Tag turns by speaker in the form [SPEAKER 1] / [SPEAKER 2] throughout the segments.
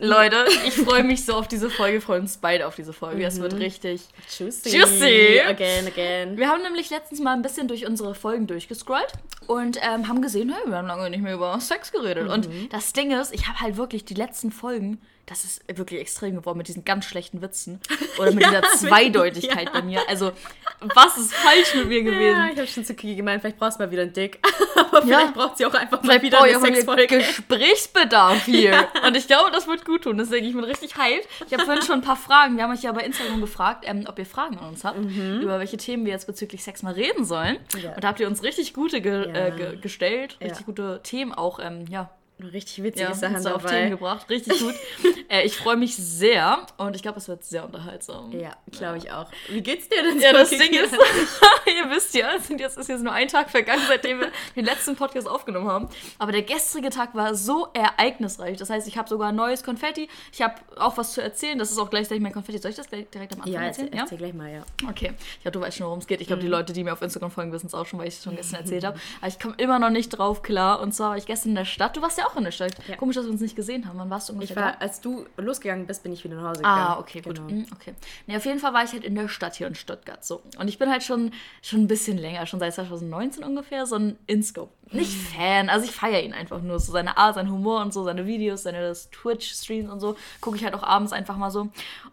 [SPEAKER 1] Leute, ich freue mich so auf diese Folge, freuen uns beide auf diese Folge. Es wird richtig
[SPEAKER 2] Juicy.
[SPEAKER 1] Juicy.
[SPEAKER 2] Again, again.
[SPEAKER 1] Wir haben nämlich letztens mal ein bisschen durch unsere Folgen durchgescrollt und ähm, haben gesehen, hey, wir haben lange nicht mehr über Sex geredet. Und das Ding ist, ich habe halt wirklich die letzten Folgen, das ist wirklich extrem geworden mit diesen ganz schlechten Witzen oder mit
[SPEAKER 2] Ja,
[SPEAKER 1] dieser Zweideutigkeit
[SPEAKER 2] ja.
[SPEAKER 1] bei mir. Also, was ist falsch mit mir gewesen?
[SPEAKER 2] Ja, ich habe schon zu Kiki gemeint, vielleicht brauchst du mal wieder einen Dick. Aber
[SPEAKER 1] Ja.
[SPEAKER 2] vielleicht braucht sie auch einfach mal
[SPEAKER 1] Vielleicht
[SPEAKER 2] wieder eine Sexfolge.
[SPEAKER 1] Gesprächsbedarf hier. Und ich glaube, das wird gut tun. Deswegen, ich bin richtig hyped. Ich habe vorhin schon ein paar Fragen. Wir haben euch ja bei Instagram gefragt, ähm, ob ihr Fragen an uns habt, über welche Themen wir jetzt bezüglich Sex mal reden sollen.
[SPEAKER 2] Mhm. Ja.
[SPEAKER 1] Und da habt ihr uns richtig gute ge
[SPEAKER 2] Ja.
[SPEAKER 1] äh, ge gestellt, richtig
[SPEAKER 2] Ja.
[SPEAKER 1] gute Themen auch, ähm, ja,
[SPEAKER 2] Richtig witzige
[SPEAKER 1] ja,
[SPEAKER 2] Sachen
[SPEAKER 1] uns auf Themen
[SPEAKER 2] dabei.
[SPEAKER 1] gebracht. Richtig gut. äh, ich freue mich sehr und ich glaube, es wird sehr unterhaltsam.
[SPEAKER 2] Ja, glaube ich auch. Wie geht's dir denn
[SPEAKER 1] Ja,
[SPEAKER 2] so,
[SPEAKER 1] das? Ding ist, ihr wisst ja, es sind jetzt, ist jetzt nur ein Tag vergangen, seitdem wir den letzten Podcast aufgenommen haben. Aber der gestrige Tag war so ereignisreich. Das heißt, ich habe sogar neues Konfetti. Ich habe auch was zu erzählen. Das ist auch gleichzeitig mein Konfetti. Soll ich das gleich direkt am Anfang
[SPEAKER 2] Ja, erzähl,
[SPEAKER 1] erzählen?
[SPEAKER 2] erzähl gleich mal, ja.
[SPEAKER 1] Okay. Glaube, du weißt schon, worum es geht. Ich glaube,
[SPEAKER 2] Mhm.
[SPEAKER 1] die Leute, die mir auf Instagram folgen, wissen es auch schon, weil ich es schon gestern erzählt habe. Aber ich komme immer noch nicht drauf klar. Und zwar war ich gestern in der Stadt. Du warst ja auch in der Stadt.
[SPEAKER 2] Ja.
[SPEAKER 1] Komisch, dass wir uns nicht gesehen haben. Wann warst du ungefähr
[SPEAKER 2] Ich war,
[SPEAKER 1] da?
[SPEAKER 2] als du losgegangen bist, bin ich wieder nach Hause gegangen.
[SPEAKER 1] Ah, okay, gut.
[SPEAKER 2] Genau.
[SPEAKER 1] Mhm, Okay. Nee, auf jeden Fall war ich halt in der Stadt hier in Stuttgart so. Und ich bin halt schon, schon ein bisschen länger, schon seit 2019 ungefähr, so ein Inscope. Nicht Fan, also ich feiere ihn einfach nur. So seine Art, sein Humor und so, seine Videos, seine Twitch-Streams und so. Gucke ich halt auch abends einfach mal so.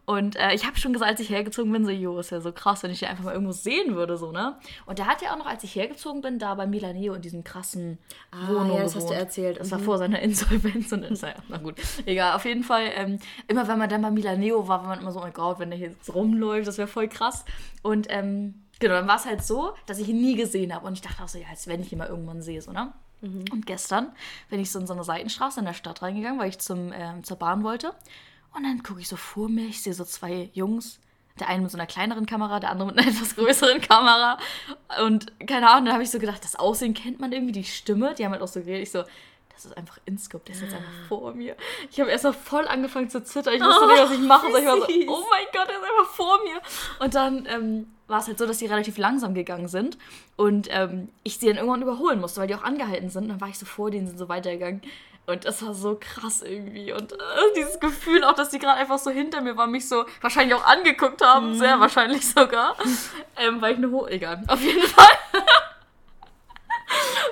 [SPEAKER 1] Und äh, ich habe schon gesagt, als ich hergezogen bin, so, jo, ist ja so krass, wenn ich den einfach mal irgendwo sehen würde, so, ne? Und der hat ja auch noch, als ich hergezogen bin, da bei Milaneo in diesem krassen
[SPEAKER 2] Ah,
[SPEAKER 1] Wohnung
[SPEAKER 2] ja, das hast du
[SPEAKER 1] gewohnt.
[SPEAKER 2] erzählt.
[SPEAKER 1] Das war
[SPEAKER 2] Mhm.
[SPEAKER 1] vor seiner Insolvenz und ist ja, na gut. Egal, auf jeden Fall, ähm, immer wenn man dann bei Milaneo war, war man immer so, oh mein Gott, wenn der hier jetzt rumläuft, das wäre voll krass. Und ähm, genau, dann war es halt so, dass ich ihn nie gesehen habe. Und ich dachte auch so, ja, als wenn ich ihn mal irgendwann sehe, so, ne? Und gestern bin ich so in so eine Seitenstraße in der Stadt reingegangen, weil ich zum, ähm, zur Bahn wollte. Und dann gucke ich so vor mir, ich sehe so zwei Jungs. Der eine mit so einer kleineren Kamera, der andere mit einer etwas größeren Kamera. Und keine Ahnung, dann habe ich so gedacht, das Aussehen kennt man irgendwie, die Stimme. Die haben halt auch so geredet. Ich so, das ist einfach Inscope, der ist jetzt einfach vor mir. Ich habe erst mal voll angefangen zu zittern. Ich wusste nicht, was ich machen soll. Ich war so, oh mein Gott, der ist einfach vor mir. Und dann ähm, war es halt so, dass die relativ langsam gegangen sind. Und ähm, ich sie dann irgendwann überholen musste, weil die auch angehalten sind. Und dann war ich so vor denen, sind so weitergegangen. Und das war so krass irgendwie. Und äh, dieses Gefühl auch, dass die gerade einfach so hinter mir waren, mich so wahrscheinlich auch angeguckt haben. Sehr wahrscheinlich sogar. ähm, weil ich eine hohe. Egal. Auf jeden Fall.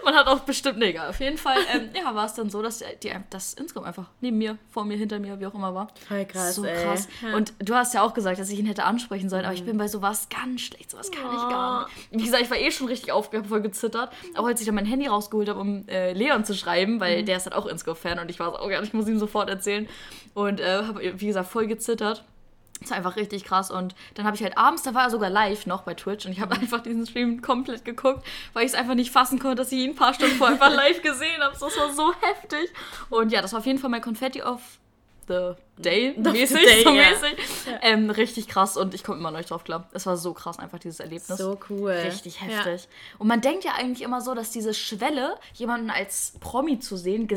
[SPEAKER 1] Man hat auch bestimmt, nee, egal. Auf jeden Fall, ähm, ja, war es dann so, dass die, das Inscope einfach neben mir, vor mir, hinter mir, wie auch immer war.
[SPEAKER 2] Voll krass,
[SPEAKER 1] So
[SPEAKER 2] ey.
[SPEAKER 1] krass.
[SPEAKER 2] Ja.
[SPEAKER 1] Und du hast ja auch gesagt, dass ich ihn hätte ansprechen sollen, aber ich bin bei sowas ganz schlecht. Sowas kann ich gar nicht. Wie gesagt, ich war eh schon richtig aufgeregt, voll gezittert. Auch als ich dann mein Handy rausgeholt habe, um äh, Leon zu schreiben, weil der ist halt auch Inscope-Fan und ich war so, oh Gott, ich muss ihm sofort erzählen. Und äh, habe, wie gesagt, voll gezittert. Das war einfach richtig krass. Und dann habe ich halt abends, da war er sogar live noch bei Twitch und ich habe einfach diesen Stream komplett geguckt, weil ich es einfach nicht fassen konnte, dass ich ihn ein paar Stunden vorher einfach live gesehen habe. Das war so heftig. Und ja, das war auf jeden Fall mein Confetti of the Day, mäßig,
[SPEAKER 2] day,
[SPEAKER 1] so
[SPEAKER 2] ja.
[SPEAKER 1] mäßig. Ähm, richtig krass und ich komme immer noch nicht drauf klar. Es war so krass, einfach dieses Erlebnis.
[SPEAKER 2] So cool.
[SPEAKER 1] Richtig heftig. Und man denkt ja eigentlich immer so, dass diese Schwelle, jemanden als Promi zu sehen,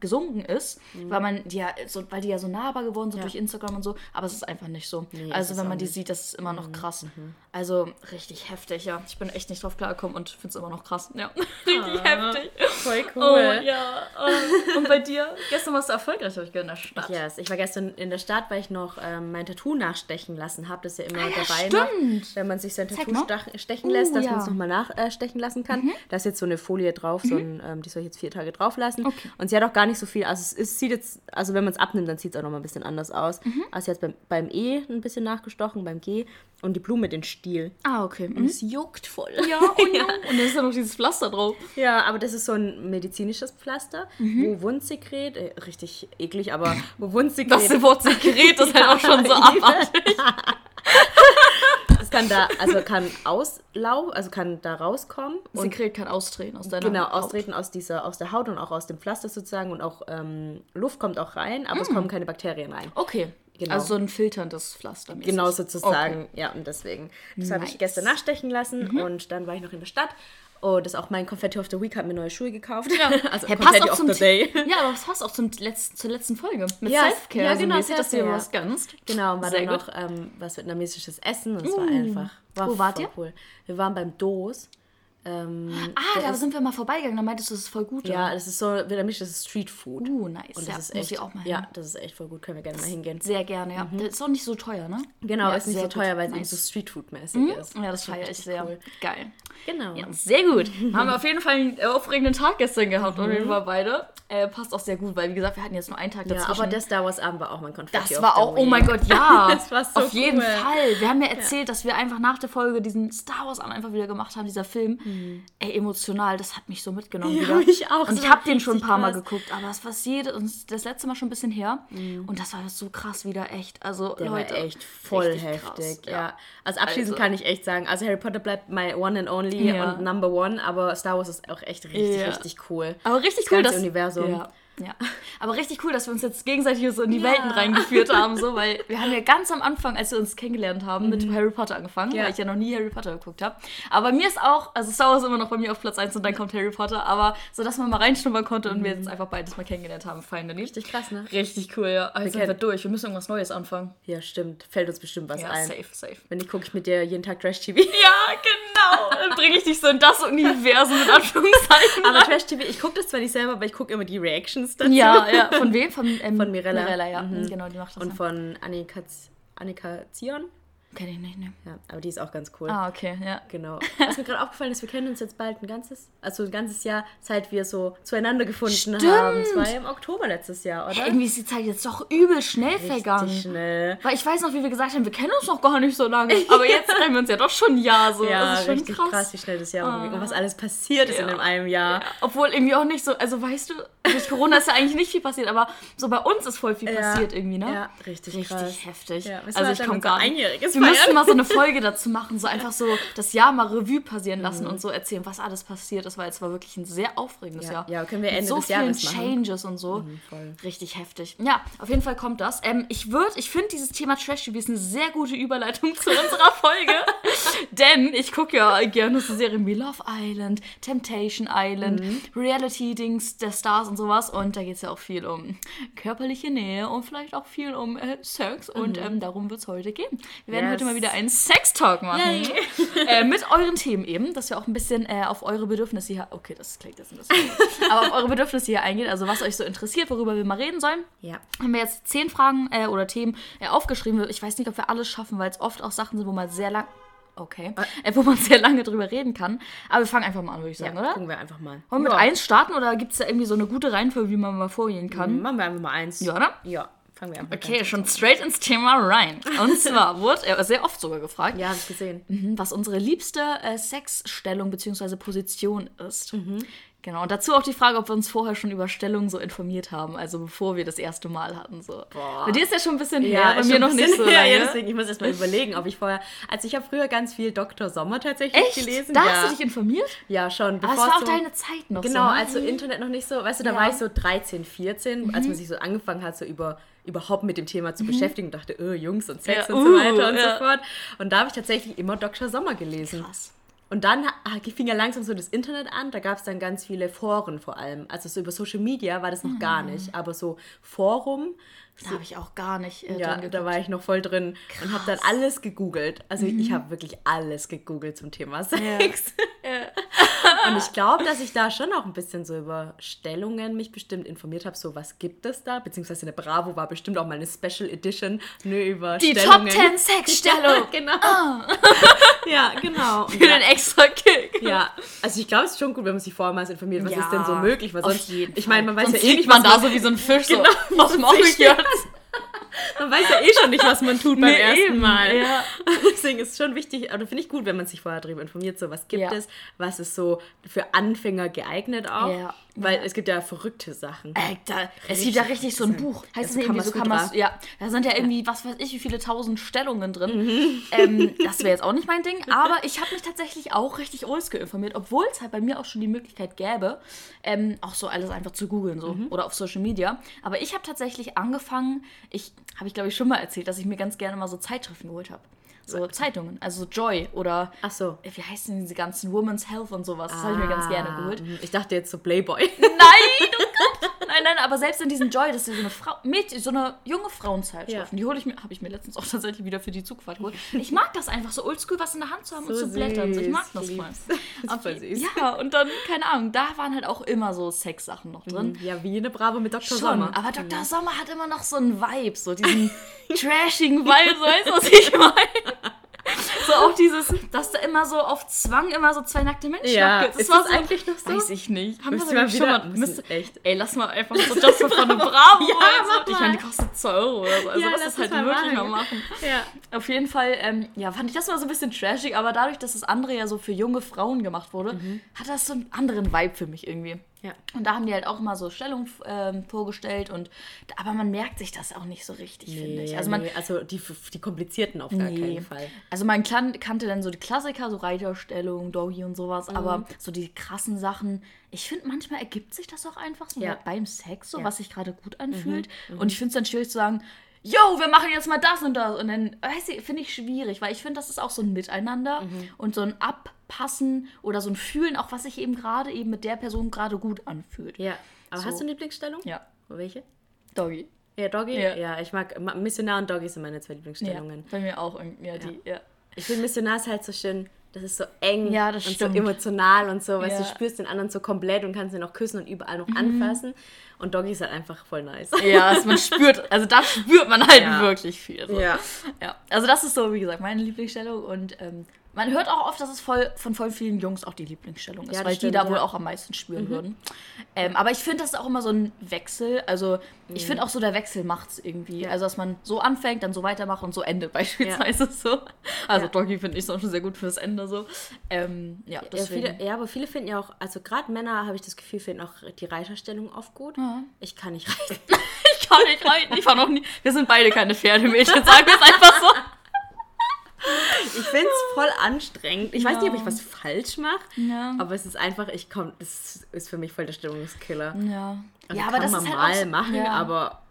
[SPEAKER 1] gesunken ist, weil man die ja so, weil die ja so nahbar geworden sind
[SPEAKER 2] Mhm. Ja.
[SPEAKER 1] durch Instagram und so. Aber es ist einfach nicht so.
[SPEAKER 2] Nee,
[SPEAKER 1] also wenn man die
[SPEAKER 2] nicht. Mhm.
[SPEAKER 1] sieht, das ist immer noch krass. Also richtig heftig, ja. Ich bin echt nicht drauf klargekommen und finde es immer noch krass. Ja, richtig heftig.
[SPEAKER 2] Voll
[SPEAKER 1] Oh,
[SPEAKER 2] cool.
[SPEAKER 1] ja. Oh. Und bei dir? Gestern warst du erfolgreich, habe ich gehört, in der Stadt.
[SPEAKER 2] Yes. Ich war gestern in der Stadt, weil ich noch ähm, mein Tattoo nachstechen lassen habe. Das ist ja immer
[SPEAKER 1] Ah, ja,
[SPEAKER 2] dabei noch, wenn man sich sein Tattoo stechen
[SPEAKER 1] Uh,
[SPEAKER 2] lässt, dass
[SPEAKER 1] ja. Mhm.
[SPEAKER 2] man es nochmal nachstechen lassen kann. Da ist jetzt so eine Folie drauf, so ein, ähm, die soll ich jetzt vier Tage drauf lassen.
[SPEAKER 1] Okay.
[SPEAKER 2] Und sie hat auch gar nicht so viel, also es, ist, sieht jetzt, also wenn man es abnimmt, dann sieht es auch nochmal ein bisschen anders aus.
[SPEAKER 1] Mhm.
[SPEAKER 2] Also hat beim, beim E ein bisschen nachgestochen, beim G und die Blume den Stiel.
[SPEAKER 1] Ah, okay.
[SPEAKER 2] Und
[SPEAKER 1] Mhm.
[SPEAKER 2] es juckt voll.
[SPEAKER 1] Ja, oh ja. Und da ist ja noch dieses Pflaster drauf.
[SPEAKER 2] Ja, aber das ist so ein medizinisches Pflaster,
[SPEAKER 1] Mhm.
[SPEAKER 2] wo Wundsekret, äh, richtig eklig, aber wo Wundsekret...
[SPEAKER 1] Das Wort Sekret ist halt auch schon so abartig.
[SPEAKER 2] Das kann da, also kann auslaufen, also kann da rauskommen.
[SPEAKER 1] Und Sekret kann austreten aus deiner
[SPEAKER 2] Genau,
[SPEAKER 1] Haut.
[SPEAKER 2] austreten aus dieser, aus der Haut und auch aus dem Pflaster sozusagen und auch ähm, Luft kommt auch rein, aber es kommen keine Bakterien rein.
[SPEAKER 1] Okay.
[SPEAKER 2] Genau.
[SPEAKER 1] Also so ein filterndes Pflaster.
[SPEAKER 2] Genau sozusagen, ja, und deswegen. Das habe ich
[SPEAKER 1] Nice. Mhm.
[SPEAKER 2] gestern nachstechen lassen und dann war ich noch in der Stadt. Und das ist auch mein Confetti of the Week, hat mir neue Schuhe gekauft.
[SPEAKER 1] Ja,
[SPEAKER 2] also
[SPEAKER 1] hey, passt
[SPEAKER 2] Confetti
[SPEAKER 1] auch
[SPEAKER 2] of
[SPEAKER 1] zum
[SPEAKER 2] the Day.
[SPEAKER 1] Ja, aber es passt auch zum letzten, zur letzten Folge. Mit
[SPEAKER 2] Ja,
[SPEAKER 1] Selfcare.
[SPEAKER 2] ja,
[SPEAKER 1] so
[SPEAKER 2] genau,
[SPEAKER 1] mäßig, dass du was gönnst.
[SPEAKER 2] Genau, und war
[SPEAKER 1] Sehr
[SPEAKER 2] dann
[SPEAKER 1] gut.
[SPEAKER 2] noch ähm, was vietnamesisches Essen und es war einfach. War
[SPEAKER 1] Wo wart ihr?
[SPEAKER 2] Cool. Wir waren beim Dos. Ähm,
[SPEAKER 1] Ah, da
[SPEAKER 2] ist-
[SPEAKER 1] sind wir mal vorbeigegangen. Da meintest du, das ist voll gut.
[SPEAKER 2] Ja,
[SPEAKER 1] oder?
[SPEAKER 2] das ist so vietnamesisches Street Food.
[SPEAKER 1] Uh, nice.
[SPEAKER 2] Und das
[SPEAKER 1] ja,
[SPEAKER 2] ist echt,
[SPEAKER 1] ich auch mal hin.
[SPEAKER 2] ja, das ist echt voll gut. Können wir gerne mal hingehen.
[SPEAKER 1] Sehr gerne, ja. Das ist auch nicht so teuer, ne?
[SPEAKER 2] Genau,
[SPEAKER 1] ja,
[SPEAKER 2] ist nicht so teuer, weil es eben
[SPEAKER 1] Nice.
[SPEAKER 2] so Streetfood-mäßig ist.
[SPEAKER 1] Ja, das
[SPEAKER 2] schon
[SPEAKER 1] feiere ich sehr.
[SPEAKER 2] cool.
[SPEAKER 1] Geil.
[SPEAKER 2] Genau.
[SPEAKER 1] Ja, sehr gut. Haben wir auf jeden Fall einen aufregenden Tag gestern gehabt, auf jeden Fall beide. Äh, passt auch sehr gut, weil wie gesagt, wir hatten jetzt nur einen Tag
[SPEAKER 2] Ja,
[SPEAKER 1] dazwischen.
[SPEAKER 2] aber der Star Wars Abend war auch mein Confetti
[SPEAKER 1] Das war auch, oh mein Gott, ja.
[SPEAKER 2] Das war so
[SPEAKER 1] Auf jeden
[SPEAKER 2] cool.
[SPEAKER 1] Fall. Wir haben ja erzählt, dass wir einfach nach der Folge diesen Star Wars an einfach wieder gemacht haben, dieser Film. Ey, emotional, das hat mich so mitgenommen
[SPEAKER 2] Ja,
[SPEAKER 1] wieder.
[SPEAKER 2] mich auch.
[SPEAKER 1] Und
[SPEAKER 2] Das
[SPEAKER 1] ich habe den schon ein paar Mal
[SPEAKER 2] krass.
[SPEAKER 1] geguckt, aber es war jede, und das letzte Mal schon ein bisschen her. Und das war so krass wieder, echt. Also,
[SPEAKER 2] Der
[SPEAKER 1] Leute.
[SPEAKER 2] war echt voll heftig,
[SPEAKER 1] krass,
[SPEAKER 2] ja. Also abschließend
[SPEAKER 1] Also-
[SPEAKER 2] kann ich echt sagen, also Harry Potter bleibt my one and only
[SPEAKER 1] Ja.
[SPEAKER 2] und number one, aber Star Wars ist auch echt richtig,
[SPEAKER 1] Ja.
[SPEAKER 2] richtig cool.
[SPEAKER 1] Aber richtig
[SPEAKER 2] Das
[SPEAKER 1] cool,
[SPEAKER 2] ganze
[SPEAKER 1] dass
[SPEAKER 2] Universum.
[SPEAKER 1] Ja, ja. Aber richtig cool, dass wir uns jetzt gegenseitig so in die
[SPEAKER 2] Ja.
[SPEAKER 1] Welten reingeführt haben, so, weil wir haben ja ganz am Anfang, als wir uns kennengelernt haben, mit Harry Potter angefangen,
[SPEAKER 2] Mhm. Ja.
[SPEAKER 1] weil ich ja noch nie Harry Potter geguckt habe. Aber mir ist auch, also Star Wars ist immer noch bei mir auf Platz 1 und dann kommt Harry Potter, aber so, dass man mal reinschnuppern konnte und wir jetzt einfach beides mal kennengelernt haben, fallen da nicht.
[SPEAKER 2] Mhm. Richtig krass, ne?
[SPEAKER 1] Richtig cool, ja. Also sind
[SPEAKER 2] kennen-
[SPEAKER 1] wir durch. Wir müssen irgendwas Neues anfangen.
[SPEAKER 2] Ja, stimmt. Fällt uns bestimmt was
[SPEAKER 1] Ja,
[SPEAKER 2] ein.
[SPEAKER 1] safe, safe.
[SPEAKER 2] Wenn nicht, gucke ich mit dir jeden Tag Trash-TV.
[SPEAKER 1] Ja, genau. Dann bringe ich dich so in das Universum mit Anführungszeichen.
[SPEAKER 2] Aber Trash-TV, ich gucke das zwar nicht selber, aber ich gucke immer die Reactions dazu.
[SPEAKER 1] Ja, ja. Von wem? Von, ähm,
[SPEAKER 2] Von Mirella.
[SPEAKER 1] Mirella, ja. Genau, die macht das.
[SPEAKER 2] Und
[SPEAKER 1] ja.
[SPEAKER 2] von Annika, Annika Zion.
[SPEAKER 1] Kenn ich nicht, ne?
[SPEAKER 2] Ja, aber die ist auch ganz cool.
[SPEAKER 1] Ah, okay, ja.
[SPEAKER 2] Genau. Was mir gerade aufgefallen ist, wir kennen uns jetzt bald ein ganzes, also ein ganzes Jahr, seit wir so zueinander gefunden
[SPEAKER 1] Stimmt.
[SPEAKER 2] haben. Es war ja im Oktober letztes Jahr, oder?
[SPEAKER 1] Irgendwie ist die Zeit jetzt doch übel schnell vergangen.
[SPEAKER 2] Richtig schnell.
[SPEAKER 1] Weil ich weiß noch, wie wir gesagt haben, wir kennen uns noch gar nicht so lange. Aber jetzt kennen wir uns ja doch schon ein Jahr so.
[SPEAKER 2] Ja,
[SPEAKER 1] das ist schon krass.
[SPEAKER 2] krass. wie schnell das Jahr rumgeht und was alles passiert ist in
[SPEAKER 1] Ja.
[SPEAKER 2] dem einem Jahr.
[SPEAKER 1] Obwohl irgendwie auch nicht so, also weißt du, durch Corona ist ja eigentlich nicht viel passiert, aber so bei uns ist voll viel
[SPEAKER 2] Ja.
[SPEAKER 1] passiert irgendwie, ne?
[SPEAKER 2] Ja, richtig,
[SPEAKER 1] Richtig
[SPEAKER 2] krass.
[SPEAKER 1] heftig.
[SPEAKER 2] Ja,
[SPEAKER 1] also
[SPEAKER 2] wir
[SPEAKER 1] ich komme gar nicht.
[SPEAKER 2] Einjähriges
[SPEAKER 1] Wir müssen
[SPEAKER 2] feiern.
[SPEAKER 1] mal so eine Folge dazu machen, so einfach so das Jahr mal Revue passieren lassen und so erzählen, was alles passiert ist, weil es war wirklich ein sehr aufregendes
[SPEAKER 2] Ja,
[SPEAKER 1] Jahr.
[SPEAKER 2] ja, können wir
[SPEAKER 1] Mit
[SPEAKER 2] Ende
[SPEAKER 1] so
[SPEAKER 2] des
[SPEAKER 1] vielen
[SPEAKER 2] Jahres machen. Mhm,
[SPEAKER 1] Changes und so.
[SPEAKER 2] voll.
[SPEAKER 1] Richtig heftig. Ja, auf jeden Fall kommt das. Ähm, ich würde, ich finde dieses Thema Trash TV ist eine sehr gute Überleitung zu unserer Folge. Denn ich gucke ja gerne so Serien wie Love Island, Temptation Island,
[SPEAKER 2] Mhm.
[SPEAKER 1] Reality-Dings der Stars und sowas. Und da geht es ja auch viel um körperliche Nähe und vielleicht auch viel um äh, Sex. Und ähm, darum wird es heute gehen. Wir werden
[SPEAKER 2] Mhm. Yes.
[SPEAKER 1] heute mal wieder einen Sex-Talk machen. äh, mit euren Themen eben, dass wir auch ein bisschen äh, auf eure Bedürfnisse hier. Okay, das klingt jetzt ein bisschen. aber auf eure Bedürfnisse hier eingehen. Also, was euch so interessiert, worüber wir mal reden sollen
[SPEAKER 2] Ja.
[SPEAKER 1] haben wir jetzt zehn Fragen äh, oder Themen äh, aufgeschrieben. Ich weiß nicht, ob wir alles schaffen, weil es oft auch Sachen sind, wo man sehr lang. Okay. Äh, wo man sehr lange drüber reden kann. Aber wir fangen einfach mal an, würde ich sagen,
[SPEAKER 2] ja,
[SPEAKER 1] oder?
[SPEAKER 2] gucken wir einfach mal.
[SPEAKER 1] Wollen wir
[SPEAKER 2] ja.
[SPEAKER 1] mit eins starten oder gibt es da irgendwie so eine gute Reihenfolge, wie man mal vorgehen kann?
[SPEAKER 2] Machen wir einfach mal eins.
[SPEAKER 1] Ja, oder?
[SPEAKER 2] Ja, fangen wir einfach
[SPEAKER 1] Okay, schon straight ins Thema rein. Und zwar wurde er sehr oft sogar gefragt,
[SPEAKER 2] Ja, hab ich gesehen.
[SPEAKER 1] mhm, was unsere liebste äh, Sexstellung bzw. Position ist.
[SPEAKER 2] Mhm.
[SPEAKER 1] Genau, und dazu auch die Frage, ob wir uns vorher schon über Stellung so informiert haben, also bevor wir das erste Mal hatten. So.
[SPEAKER 2] Boah.
[SPEAKER 1] Bei dir ist ja schon ein bisschen her,
[SPEAKER 2] Ja,
[SPEAKER 1] bei mir noch nicht so
[SPEAKER 2] her,
[SPEAKER 1] lange.
[SPEAKER 2] Ja, deswegen, ich muss erst mal überlegen, ob ich vorher. Also, ich habe früher ganz viel Dr. Sommer tatsächlich
[SPEAKER 1] Echt?
[SPEAKER 2] gelesen.
[SPEAKER 1] Da
[SPEAKER 2] ja.
[SPEAKER 1] hast du dich informiert?
[SPEAKER 2] Ja, schon.
[SPEAKER 1] Aber es
[SPEAKER 2] bevor
[SPEAKER 1] war auch
[SPEAKER 2] so-
[SPEAKER 1] deine Zeit noch
[SPEAKER 2] Genau,
[SPEAKER 1] so. ne?
[SPEAKER 2] also Internet noch nicht so, weißt du, da
[SPEAKER 1] Ja. Mhm.
[SPEAKER 2] war ich so 13, 14, als man sich so angefangen hat, so über überhaupt mit dem Thema zu beschäftigen und dachte, oh, Jungs und Sex
[SPEAKER 1] Ja,
[SPEAKER 2] und so
[SPEAKER 1] uh,
[SPEAKER 2] weiter und
[SPEAKER 1] ja.
[SPEAKER 2] so fort. Und da habe ich tatsächlich immer Dr. Sommer gelesen.
[SPEAKER 1] Krass.
[SPEAKER 2] Und dann fing ja langsam so das Internet an, da gab es dann ganz viele Foren vor allem. Also so über Social Media war das noch gar
[SPEAKER 1] Mhm.
[SPEAKER 2] nicht, aber so Forum,
[SPEAKER 1] Da habe ich auch gar nicht äh,
[SPEAKER 2] ja,
[SPEAKER 1] drin
[SPEAKER 2] da war ich noch voll drin und habe dann alles gegoogelt. Also ich habe wirklich alles gegoogelt zum Thema Sex. und ich glaube, dass ich da schon auch ein bisschen so über Stellungen mich bestimmt informiert habe, so was gibt es da, beziehungsweise in der Bravo war bestimmt auch mal eine Special Edition nur über
[SPEAKER 1] Die
[SPEAKER 2] Stellungen.
[SPEAKER 1] Top 10 Sexstellung
[SPEAKER 2] genau. ja, genau. Und
[SPEAKER 1] für
[SPEAKER 2] ja,
[SPEAKER 1] den extra Kick.
[SPEAKER 2] ja, also ich glaube, es ist schon gut, wenn man sich vorher mal informiert, was
[SPEAKER 1] Ja,
[SPEAKER 2] ist denn so möglich, weil sonst, ich meine, man weiß
[SPEAKER 1] Sonst
[SPEAKER 2] ja eh nicht,
[SPEAKER 1] man
[SPEAKER 2] was
[SPEAKER 1] da so wie so ein Fisch.
[SPEAKER 2] Genau,
[SPEAKER 1] so, was mache ich
[SPEAKER 2] Ja. Man weiß ja eh schon nicht, was man tut beim
[SPEAKER 1] Nee,
[SPEAKER 2] ersten
[SPEAKER 1] eben.
[SPEAKER 2] Mal.
[SPEAKER 1] Ja.
[SPEAKER 2] Deswegen ist es schon wichtig, oder finde ich gut, wenn man sich vorher darüber informiert, so was gibt
[SPEAKER 1] Ja.
[SPEAKER 2] es, was ist so für Anfänger geeignet auch.
[SPEAKER 1] Ja.
[SPEAKER 2] Weil es gibt ja verrückte Sachen.
[SPEAKER 1] Ey, da, es gibt ja richtig so ein Buch. Heißt es nicht irgendwie so Kamas, ja, da sind ja irgendwie, was weiß ich, wie viele tausend Stellungen drin.
[SPEAKER 2] Mhm.
[SPEAKER 1] Ähm, das wäre jetzt auch nicht mein Ding, aber ich habe mich tatsächlich auch richtig oldschool informiert, obwohl es halt bei mir auch schon die Möglichkeit gäbe, ähm, auch so alles einfach zu googeln so
[SPEAKER 2] Mhm.
[SPEAKER 1] oder auf Social Media. Aber ich habe tatsächlich angefangen, ich habe ich glaube ich schon mal erzählt, dass ich mir ganz gerne mal so Zeitschriften geholt habe. So Zeitungen, also Joy oder
[SPEAKER 2] Ach so.
[SPEAKER 1] wie heißen denn diese ganzen Women's Health und sowas? Das habe ich mir ganz gerne
[SPEAKER 2] Ah,
[SPEAKER 1] geholt.
[SPEAKER 2] mhm. Ich dachte jetzt so Playboy.
[SPEAKER 1] Nein, oh Gott. Nein, nein, aber selbst in diesem Joy, das ist ja so eine Frau, Mädchen, so eine junge Frauenzeitschrift.
[SPEAKER 2] Ja.
[SPEAKER 1] Und die hole ich mir, habe ich mir letztens auch tatsächlich wieder für die Zugfahrt geholt. Ich mag das einfach so oldschool, was in der Hand zu haben und
[SPEAKER 2] So
[SPEAKER 1] zu blättern. So, ich
[SPEAKER 2] süß,
[SPEAKER 1] mag das voll. Auf
[SPEAKER 2] voll süß.
[SPEAKER 1] Ja, und dann, keine Ahnung, da waren halt auch immer so Sexsachen noch drin.
[SPEAKER 2] Ja, wie eine Bravo mit Dr.
[SPEAKER 1] Schon,
[SPEAKER 2] Sommer.
[SPEAKER 1] aber Dr. Sommer hat immer noch so einen Vibe, so diesen trashigen Vibe, so weißt du, was ich meine? So auch dieses, dass da immer so auf Zwang immer so zwei nackte Menschen
[SPEAKER 2] Ja,
[SPEAKER 1] abgibt.
[SPEAKER 2] ist das eigentlich noch so?
[SPEAKER 1] Weiß ich nicht. Haben
[SPEAKER 2] Müsste
[SPEAKER 1] wir
[SPEAKER 2] mal
[SPEAKER 1] schon
[SPEAKER 2] wieder-
[SPEAKER 1] mal,
[SPEAKER 2] müssen- echt.
[SPEAKER 1] Ey, lass mal einfach so Just for Fun Bravo
[SPEAKER 2] Ja,
[SPEAKER 1] holen,
[SPEAKER 2] mach
[SPEAKER 1] so. Ich
[SPEAKER 2] mal.
[SPEAKER 1] meine, die kostet 2 Euro oder so. Also
[SPEAKER 2] Ja,
[SPEAKER 1] lass das halt
[SPEAKER 2] das mal
[SPEAKER 1] wirklich mal
[SPEAKER 2] machen.
[SPEAKER 1] machen.
[SPEAKER 2] Ja.
[SPEAKER 1] Auf jeden Fall, ähm, ja, fand ich das mal so ein bisschen trashig, aber dadurch, dass das andere ja so für junge Frauen gemacht wurde,
[SPEAKER 2] Mhm.
[SPEAKER 1] hat das so einen anderen Vibe für mich irgendwie.
[SPEAKER 2] Ja.
[SPEAKER 1] Und da haben die halt auch mal so Stellung ähm, vorgestellt und aber man merkt sich das auch nicht so richtig, finde ich. Also man,
[SPEAKER 2] nee, also die, die komplizierten auf gar
[SPEAKER 1] Nee.
[SPEAKER 2] keinen Fall.
[SPEAKER 1] also man kan kannte dann so die Klassiker, so Reiterstellung, Doggy und sowas,
[SPEAKER 2] Mhm.
[SPEAKER 1] aber so die krassen Sachen, ich finde, manchmal ergibt sich das auch einfach so
[SPEAKER 2] Ja.
[SPEAKER 1] beim Sex, so
[SPEAKER 2] Ja.
[SPEAKER 1] was sich gerade gut anfühlt.
[SPEAKER 2] Mhm.
[SPEAKER 1] Und ich finde es dann schwierig zu sagen, yo, wir machen jetzt mal das und das. Und dann, weiß ich, finde ich schwierig, weil ich finde, das ist auch so ein Miteinander
[SPEAKER 2] Mhm.
[SPEAKER 1] und so ein Abpassen oder so ein Fühlen, auch was sich eben gerade eben mit der Person gerade gut anfühlt.
[SPEAKER 2] Ja. Aber
[SPEAKER 1] So.
[SPEAKER 2] hast du eine Lieblingsstellung?
[SPEAKER 1] Ja,
[SPEAKER 2] Welche?
[SPEAKER 1] Doggy.
[SPEAKER 2] Ja, Doggy?
[SPEAKER 1] Ja.
[SPEAKER 2] Ja, ich mag Ma- Missionar und Doggy sind meine zwei
[SPEAKER 1] Ja,
[SPEAKER 2] Lieblingsstellungen.
[SPEAKER 1] bei mir auch. irgendwie, Ja, die, ja.
[SPEAKER 2] Ich finde Missionar ist halt so schön, das ist so eng
[SPEAKER 1] Ja,
[SPEAKER 2] und
[SPEAKER 1] stimmt.
[SPEAKER 2] so emotional und so, weißt du,
[SPEAKER 1] Ja.
[SPEAKER 2] du spürst den anderen so komplett und kannst ihn noch küssen und überall noch anfassen. Und Doggy ist halt einfach voll nice.
[SPEAKER 1] Ja, also man spürt, also da spürt man halt
[SPEAKER 2] Ja.
[SPEAKER 1] wirklich viel. So.
[SPEAKER 2] Ja.
[SPEAKER 1] ja. Also das ist so, wie gesagt, meine Lieblingsstellung und ähm, man hört auch oft, dass es voll, von voll vielen Jungs auch die Lieblingsstellung ist,
[SPEAKER 2] Ja,
[SPEAKER 1] weil
[SPEAKER 2] stimmt,
[SPEAKER 1] die da wohl
[SPEAKER 2] ja.
[SPEAKER 1] auch am meisten spüren würden. Ähm, aber ich finde, das ist auch immer so ein Wechsel. Also ich finde auch so, der Wechsel macht es irgendwie. Also dass man so anfängt, dann so weitermacht und so endet beispielsweise so. Also
[SPEAKER 2] Ja.
[SPEAKER 1] Doggy finde ich so schon sehr gut fürs Ende so. Ähm, ja,
[SPEAKER 2] Ja, viele, ja, aber viele finden ja auch, also gerade Männer habe ich das Gefühl, finden auch die Reiterstellung oft gut.
[SPEAKER 1] Ja.
[SPEAKER 2] Ich kann nicht reiten.
[SPEAKER 1] Ich kann nicht reiten. Ich war noch nie. Wir sind beide keine Pferdemädchen, sagen wir es einfach so.
[SPEAKER 2] Ich finde es voll anstrengend. Ich weiß nicht, ob ich
[SPEAKER 1] Ja.
[SPEAKER 2] was falsch mache,
[SPEAKER 1] Ja.
[SPEAKER 2] aber es ist einfach, ich komme, das ist für mich voll der Stimmungskiller.
[SPEAKER 1] Ja.
[SPEAKER 2] Also
[SPEAKER 1] ja,
[SPEAKER 2] kann
[SPEAKER 1] aber das
[SPEAKER 2] man
[SPEAKER 1] ist halt
[SPEAKER 2] mal
[SPEAKER 1] auch so,
[SPEAKER 2] machen,
[SPEAKER 1] ja.
[SPEAKER 2] aber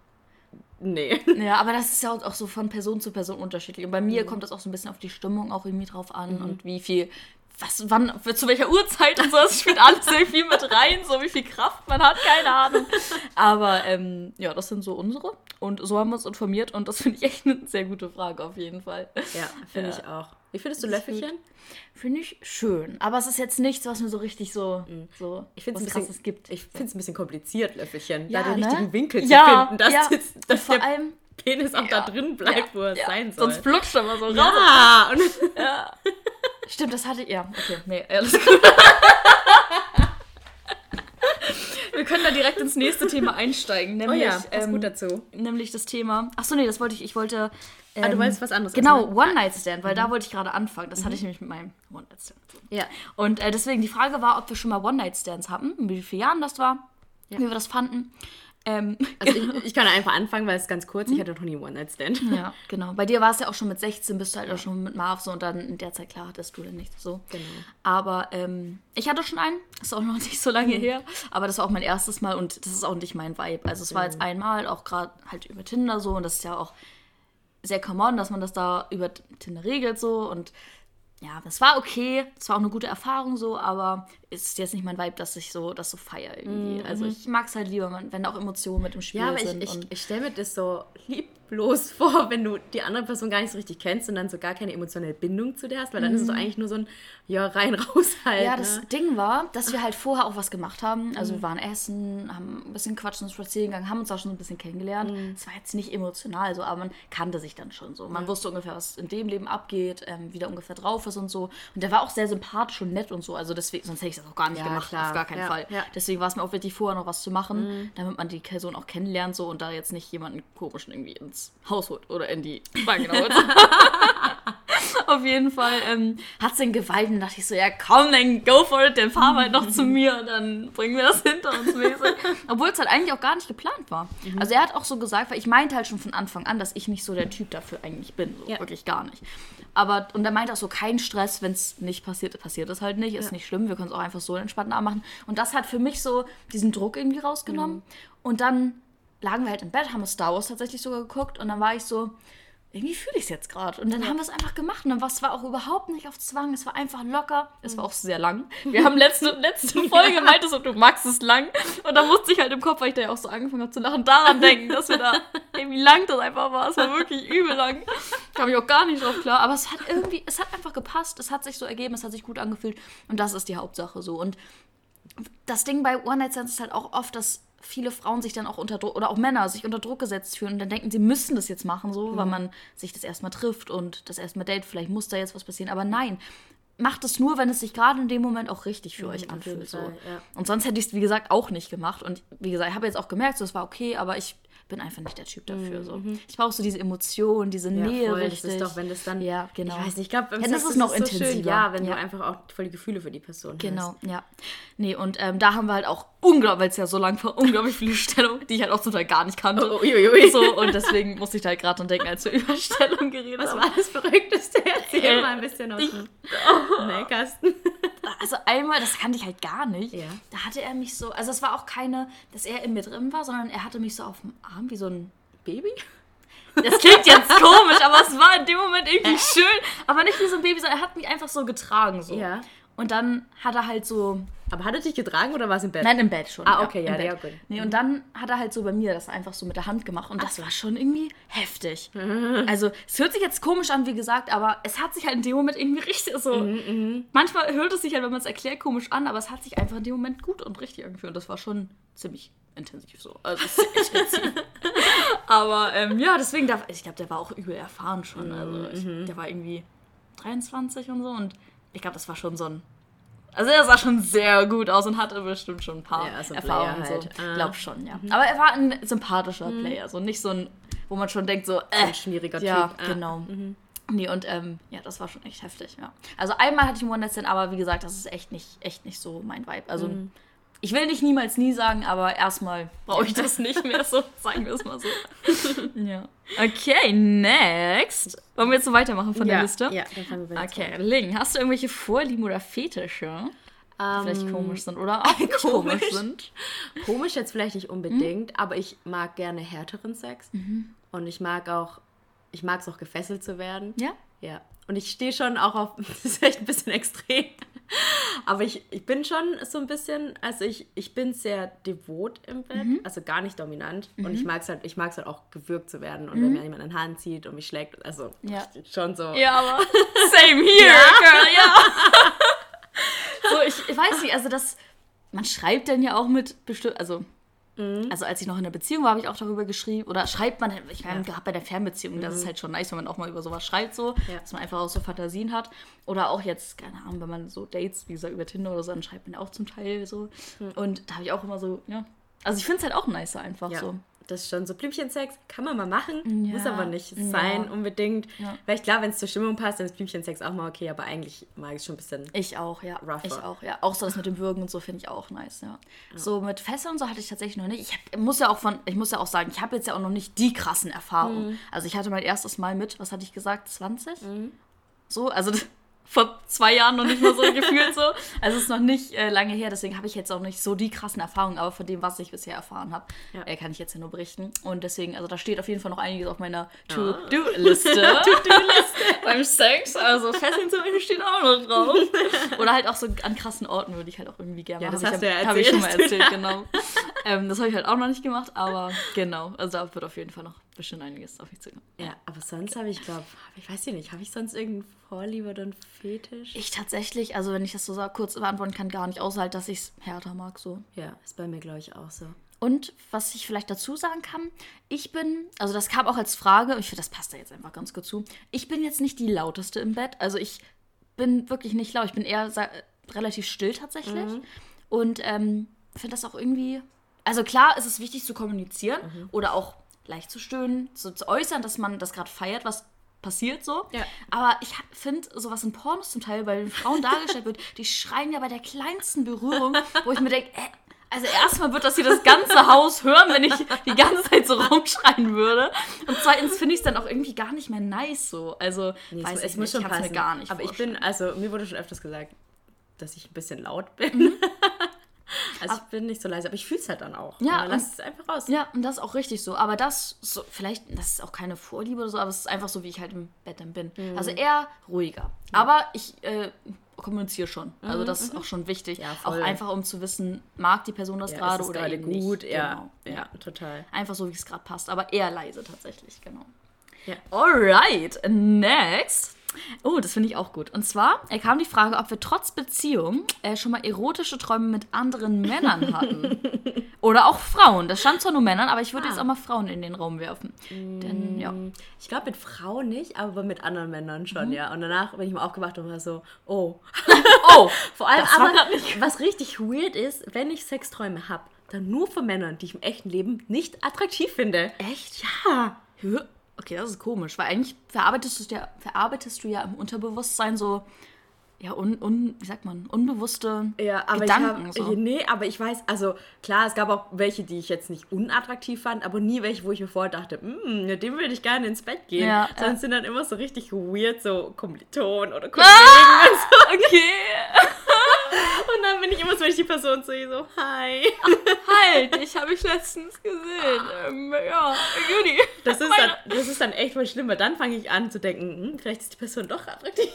[SPEAKER 2] nee.
[SPEAKER 1] Ja, aber das ist ja auch so von Person zu Person unterschiedlich. Und bei mir
[SPEAKER 2] Mhm.
[SPEAKER 1] kommt das auch so ein bisschen auf die Stimmung auch irgendwie drauf an und wie viel, was, wann, zu welcher Uhrzeit und so. Das spielt alles sehr viel mit rein, so wie viel Kraft man hat, keine Ahnung. Aber ähm, ja, das sind so unsere. Und so haben wir uns informiert und das finde ich echt eine sehr gute Frage auf jeden Fall.
[SPEAKER 2] Ja, finde
[SPEAKER 1] Ja.
[SPEAKER 2] ich auch. Wie findest du Löffelchen?
[SPEAKER 1] Finde ich schön. Aber es ist jetzt nichts, was mir so richtig so, so
[SPEAKER 2] Mhm. Ich finde
[SPEAKER 1] was
[SPEAKER 2] es ein bisschen,
[SPEAKER 1] gibt.
[SPEAKER 2] ich finde es ein bisschen kompliziert, Löffelchen,
[SPEAKER 1] Ja,
[SPEAKER 2] da den
[SPEAKER 1] ne?
[SPEAKER 2] richtigen Winkel
[SPEAKER 1] Ja,
[SPEAKER 2] zu finden, dass,
[SPEAKER 1] ja.
[SPEAKER 2] das, dass
[SPEAKER 1] vor
[SPEAKER 2] der
[SPEAKER 1] allem,
[SPEAKER 2] Penis auch da drin bleibt, wo er
[SPEAKER 1] ja,
[SPEAKER 2] sein soll.
[SPEAKER 1] sonst flutscht er mal so raus.
[SPEAKER 2] ja, und
[SPEAKER 1] Ja. Stimmt, das hatte ich. Ja, okay. Nee, alles gut. Wir können da direkt ins nächste Thema einsteigen.
[SPEAKER 2] oh
[SPEAKER 1] Nämlich,
[SPEAKER 2] ja, was
[SPEAKER 1] ähm,
[SPEAKER 2] gut dazu.
[SPEAKER 1] nämlich das Thema. Achso, nee, das wollte ich. Ich wollte. Ähm,
[SPEAKER 2] Ah, du wolltest was anderes
[SPEAKER 1] Genau,
[SPEAKER 2] essen, ne?
[SPEAKER 1] One-Night-Stand, weil da wollte ich gerade anfangen. Das hatte ich nämlich mit meinem One-Night-Stand.
[SPEAKER 2] Ja.
[SPEAKER 1] Und äh, deswegen die Frage war, ob wir schon mal One-Night-Stands hatten, in wie vielen Jahren das war, wie wir das fanden. Ähm,
[SPEAKER 2] Also ich, ich kann einfach anfangen, weil es ganz kurz. Ich hatte noch nie One-Night-Stand.
[SPEAKER 1] ja, genau. Bei dir war es ja auch schon mit 16, bist du halt auch schon mit Marv so und dann in der Zeit, klar, hattest du dann nichts so.
[SPEAKER 2] Genau.
[SPEAKER 1] Aber ähm, ich hatte schon einen, ist auch noch nicht so lange her, aber das war auch mein erstes Mal und das ist auch nicht mein Vibe. Also es war jetzt einmal, auch gerade halt über Tinder so und das ist ja auch sehr common, dass man das da über Tinder regelt so und ja, das war okay, es war auch eine gute Erfahrung so, aber ist jetzt nicht mein Vibe, dass ich so das so feier irgendwie. Also ich mag es halt lieber, wenn- auch Emotionen mit im Spiel
[SPEAKER 2] Ja, aber ich,
[SPEAKER 1] sind.
[SPEAKER 2] ich,
[SPEAKER 1] und
[SPEAKER 2] ich stelle mir das so lieblos vor, wenn du die andere Person gar nicht so richtig kennst und dann so gar keine emotionale Bindung zu der hast, weil dann ist es doch eigentlich nur so ein, ja, rein, raus halt.
[SPEAKER 1] Mhm. Ja,
[SPEAKER 2] ne?
[SPEAKER 1] das Ding war, dass wir halt vorher auch was gemacht haben. Also wir waren essen, haben ein bisschen quatschen und spazieren gegangen, haben uns auch schon ein bisschen kennengelernt. Es war jetzt nicht emotional so, aber man kannte sich dann schon so. Man wusste ungefähr, was in dem Leben abgeht, ähm, wie der ungefähr drauf ist und so. Und der war auch sehr sympathisch und nett und so. Also deswegen, sonst hätte ich das auch gar nicht
[SPEAKER 2] Ja,
[SPEAKER 1] gemacht,
[SPEAKER 2] klar.
[SPEAKER 1] auf gar keinen
[SPEAKER 2] Ja,
[SPEAKER 1] Fall.
[SPEAKER 2] ja.
[SPEAKER 1] Deswegen war es mir auch wichtig, vorher noch was zu machen, damit man die Person auch kennenlernt so und da jetzt nicht jemanden komischen irgendwie ins Haus holt oder in die Bank holt. Auf jeden Fall ähm, hat es den geweiht und dachte ich so, ja komm, dann go for it, dann fahr halt noch zu mir und dann bringen wir das hinter uns mäßig. Obwohl es halt eigentlich auch gar nicht geplant war. Mhm. Also er hat auch so gesagt, weil ich meinte halt schon von Anfang an, dass ich nicht so der Typ dafür eigentlich bin. So, ja. Wirklich gar nicht. Aber, und er meinte auch so, kein Stress, wenn es nicht passiert, passiert es halt nicht, ist ja. nicht schlimm, wir können es auch einfach so entspannt machen. Und das hat für mich so diesen Druck irgendwie rausgenommen. Mhm. Und dann lagen wir halt im Bett, haben wir Star Wars tatsächlich sogar geguckt und dann war ich so, irgendwie fühle ich es jetzt gerade. Und dann ja. haben wir es einfach gemacht. Und dann war es auch überhaupt nicht auf Zwang. Es war einfach locker. Es war auch sehr lang. Wir haben letzte, letzte Folge meintest du, du magst es lang. Und da musste ich halt im Kopf, weil ich da ja auch so angefangen habe zu lachen, daran denken, dass wir da irgendwie lang das einfach war. Es war wirklich übel lang. Kam ich auch gar nicht drauf klar. Aber es hat irgendwie, es hat einfach gepasst. Es hat sich so ergeben, es hat sich gut angefühlt. Und das ist die Hauptsache so. Und das Ding bei One Night Stands ist halt auch oft, dass viele Frauen sich dann auch unter Druck oder auch Männer sich unter Druck gesetzt fühlen und dann denken, sie müssen das jetzt machen, so, mhm. weil man sich das erstmal trifft und das erstmal date, vielleicht muss da jetzt was passieren. Aber nein, macht es nur, wenn es sich gerade in dem Moment auch richtig für mhm, euch anfühlt. So. ja. Und sonst hätte ich es, wie gesagt, auch nicht gemacht. Und wie gesagt, ich habe jetzt auch gemerkt, so, es war okay, aber ich bin einfach nicht der Typ dafür. So. Mhm. Ich brauche so diese Emotion, diese ja, Nähe voll. richtig. Das ist doch, wenn das dann,
[SPEAKER 2] ja, genau. ich weiß nicht, ich glaube, ja, das ist noch so intensiver. Schön, ja, wenn ja. du einfach auch voll die Gefühle für die Person
[SPEAKER 1] genau, hast. Genau, ja. Nee, und ähm, da haben wir halt auch unglaublich, weil es ja so lang war, unglaublich viele Stellungen, die ich halt auch zum Teil gar nicht kannte. Oh, ui, ui. So, und deswegen musste ich da halt gerade dran denken, als wir über Stellung geredet
[SPEAKER 2] haben. Was war das Verrückteste? Erzähl äh, mal ein bisschen aus dem oh.
[SPEAKER 1] Nähkasten. Also einmal, das kannte ich halt gar nicht. Ja. Da hatte er mich so, also es war auch keine, dass er in mir drin war, sondern er hatte mich so auf dem Arm wie so ein Baby? Das klingt jetzt komisch, aber es war in dem Moment irgendwie schön. Aber nicht wie so ein Baby, sondern er hat mich einfach so getragen. So. Ja. Und dann hat er halt so.
[SPEAKER 2] Aber hat er dich getragen oder war es im Bett?
[SPEAKER 1] Nein, im Bett schon.
[SPEAKER 2] Ah, okay, ja, ja, ja
[SPEAKER 1] gut. Nee, und dann hat er halt so bei mir das einfach so mit der Hand gemacht. Und das war schon irgendwie heftig. Also, es hört sich jetzt komisch an, wie gesagt, aber es hat sich halt in dem Moment irgendwie richtig so. Mhm, mhm. manchmal hört es sich halt, wenn man es erklärt, komisch an, aber es hat sich einfach in dem Moment gut und richtig angefühlt. Und das war schon ziemlich intensiv so. Also, intensiv. aber ähm, ja, deswegen, darf, ich glaube, der war auch übel erfahren schon. Also, ich, mhm. der war irgendwie 23 und so. Und ich glaube, das war schon so ein. Also er sah schon sehr gut aus und hatte bestimmt schon ein paar ja, so Erfahrungen. Halt. So. Ah. Glaub schon, ja. Aber er war ein sympathischer mhm. Player, so nicht so ein, wo man schon denkt, so, äh, ein schwieriger ja, Typ. Ja, genau. Mhm. Nee, und ähm, ja, das war schon echt heftig, ja. Also einmal hatte ich einen One-Night-Stand, aber wie gesagt, das ist echt nicht, echt nicht so mein Vibe. Also mhm ich will nicht niemals nie sagen, aber erstmal brauche ich das nicht mehr so, sagen wir es mal so. ja. Okay, next. Wollen wir jetzt so weitermachen von ja, der Liste? Ja, dann fangen wir Okay, Ling, hast du irgendwelche Vorlieben oder Fetische? Die um, vielleicht ähm, komisch sind oder auch
[SPEAKER 2] komisch. komisch sind. Komisch jetzt vielleicht nicht unbedingt, mhm. aber ich mag gerne härteren Sex. Mhm. Und ich mag auch, ich mag es auch gefesselt zu werden. Ja? Ja. Und ich stehe schon auch auf, das ist echt ein bisschen extrem, aber ich, ich bin schon so ein bisschen, also ich, ich bin sehr devot im Bett, mhm. also gar nicht dominant. Mhm. Und ich mag es halt, ich mag halt auch gewürgt zu werden. Und mhm. wenn mir jemand eine Hand zieht und mich schlägt, also ja. schon so. Ja, aber same here, ja. girl,
[SPEAKER 1] ja. so, ich, ich weiß nicht, also das, man schreibt dann ja auch mit bestimmt, also Mhm. Also als ich noch in der Beziehung war, habe ich auch darüber geschrieben. Oder schreibt man, ich meine, ja. bei der Fernbeziehung, mhm. das ist mhm. halt schon nice, wenn man auch mal über sowas schreibt, so, ja. dass man einfach auch so Fantasien hat. Oder auch jetzt, keine Ahnung, wenn man so Dates, wie gesagt, über Tinder oder so, dann schreibt man auch zum Teil so. Mhm. Und da habe ich auch immer so, ja. Also ich finde es halt auch nicer einfach ja. so
[SPEAKER 2] das ist schon so Blümchensex, kann man mal machen, ja. muss aber nicht sein ja. unbedingt. Ja. Weil ich glaube, wenn es zur Stimmung passt, dann ist Blümchensex auch mal okay, aber eigentlich mag ich es schon ein bisschen.
[SPEAKER 1] Ich auch, ja. Rougher. Ich auch, ja. Auch so das mit dem Würgen und so finde ich auch nice, ja. So mit Fesseln und so hatte ich tatsächlich noch nicht. Ich hab, muss ja auch von, ich muss ja auch sagen, ich habe jetzt ja auch noch nicht die krassen Erfahrungen. Mhm. Also ich hatte mein erstes Mal mit, was hatte ich gesagt, 20? Mhm. So, also vor zwei Jahren noch nicht mal so gefühlt so. Also es ist noch nicht äh, lange her, deswegen habe ich jetzt auch nicht so die krassen Erfahrungen, aber von dem, was ich bisher erfahren habe, ja. äh, kann ich jetzt ja nur berichten. Und deswegen, also da steht auf jeden Fall noch einiges auf meiner To-Do-Liste. To-Do-Liste beim Sex. Also Fesseln zum Beispiel steht auch noch drauf. Oder halt auch so an krassen Orten würde ich halt auch irgendwie gerne machen. Ja, das hast hab, ja Habe ich schon mal erzählt, genau. ähm, das habe ich halt auch noch nicht gemacht, aber genau. Also da wird auf jeden Fall noch bestimmt einiges auf mich zukommen.
[SPEAKER 2] Ja, aber sonst habe ich, glaube ich, weiß nicht, habe ich sonst irgendeinen Vorliebe oder einen Fetisch?
[SPEAKER 1] Ich tatsächlich, also wenn ich das so kurz beantworten kann, gar nicht, außer halt, dass ich es härter mag, so.
[SPEAKER 2] Ja, ist bei mir, glaube ich, auch so.
[SPEAKER 1] Und was ich vielleicht dazu sagen kann, ich bin, also das kam auch als Frage, ich finde, das passt da jetzt einfach ganz gut zu. Ich bin jetzt nicht die lauteste im Bett, also ich bin wirklich nicht laut, ich bin eher relativ still tatsächlich. Mhm. Und ähm, finde das auch irgendwie, also klar ist es wichtig zu kommunizieren mhm. oder auch leicht zu stöhnen, so zu äußern, dass man das gerade feiert, was passiert so.
[SPEAKER 2] Ja.
[SPEAKER 1] Aber ich finde, sowas in Pornos zum Teil, weil Frauen dargestellt wird, die schreien ja bei der kleinsten Berührung, wo ich mir denke, äh, also erstmal wird das hier das ganze Haus hören, wenn ich die ganze Zeit so rumschreien würde. Und zweitens finde ich es dann auch irgendwie gar nicht mehr nice so. Also,
[SPEAKER 2] Nee,
[SPEAKER 1] weiß
[SPEAKER 2] es,
[SPEAKER 1] ich
[SPEAKER 2] muss
[SPEAKER 1] nicht,
[SPEAKER 2] schon
[SPEAKER 1] ich
[SPEAKER 2] passen.
[SPEAKER 1] mir gar nicht
[SPEAKER 2] Aber ich
[SPEAKER 1] vorstellen.
[SPEAKER 2] bin, also mir wurde schon öfters gesagt, dass ich ein bisschen laut bin.
[SPEAKER 1] Mhm.
[SPEAKER 2] also ich bin nicht so leise, aber ich fühle es halt dann auch.
[SPEAKER 1] Ja,
[SPEAKER 2] Und lass es einfach raus.
[SPEAKER 1] Ja, und das ist auch richtig so. Aber das, so, vielleicht, das ist auch keine Vorliebe oder so, aber es ist einfach so, wie ich halt im Bett dann bin.
[SPEAKER 2] Mhm.
[SPEAKER 1] Also eher ruhiger. Aber ich äh, kommuniziere schon. Also das ist auch schon wichtig.
[SPEAKER 2] Mhm, Ja,
[SPEAKER 1] auch einfach, um zu wissen, mag die Person das
[SPEAKER 2] Ja,
[SPEAKER 1] gerade oder
[SPEAKER 2] gerade gut.
[SPEAKER 1] nicht.
[SPEAKER 2] Ja,
[SPEAKER 1] Genau.
[SPEAKER 2] ja, total.
[SPEAKER 1] Einfach so, wie es gerade passt. Aber eher leise tatsächlich, genau.
[SPEAKER 2] Ja.
[SPEAKER 1] Alright, next. Oh, das finde ich auch gut. Und zwar äh, kam die Frage, ob wir trotz Beziehung äh, schon mal erotische Träume mit anderen Männern hatten. Oder auch Frauen. Das stand zwar nur Männern, aber ich würde
[SPEAKER 2] Ah.
[SPEAKER 1] jetzt auch mal Frauen in den Raum werfen. Denn, ja.
[SPEAKER 2] Ich glaube mit Frauen nicht, aber mit anderen Männern
[SPEAKER 1] Mhm.
[SPEAKER 2] schon, ja. Und danach bin ich mal aufgewacht und war so, oh.
[SPEAKER 1] Oh,
[SPEAKER 2] Vor allem aber, was richtig weird ist, wenn ich Sexträume habe, dann nur von Männern, die ich im echten Leben nicht attraktiv finde.
[SPEAKER 1] echt?
[SPEAKER 2] Ja.
[SPEAKER 1] Okay, das ist komisch, weil eigentlich verarbeitest du ja, verarbeitest du ja im Unterbewusstsein so, ja, un, un, wie sagt man, unbewusste
[SPEAKER 2] Ja, aber
[SPEAKER 1] Gedanken.
[SPEAKER 2] ich
[SPEAKER 1] so.
[SPEAKER 2] habe, nee, aber ich weiß, also klar, es gab auch welche, die ich jetzt nicht unattraktiv fand, aber nie welche, wo ich mir vorher dachte, "Mm, mit dem würde ich gerne ins Bett gehen.
[SPEAKER 1] Ja, ja.
[SPEAKER 2] es sind dann immer so richtig weird, so Kommilitonen oder Kollegen und so.
[SPEAKER 1] Okay.
[SPEAKER 2] Und dann bin ich immer so, wenn ich die Person sehe, so, hi.
[SPEAKER 1] Halt, ich habe ich letztens gesehen. Ähm, ja, Juni.
[SPEAKER 2] Das ist, dann, das ist dann echt voll schlimm, weil dann fange ich an zu denken, hm, vielleicht ist die Person doch attraktiv.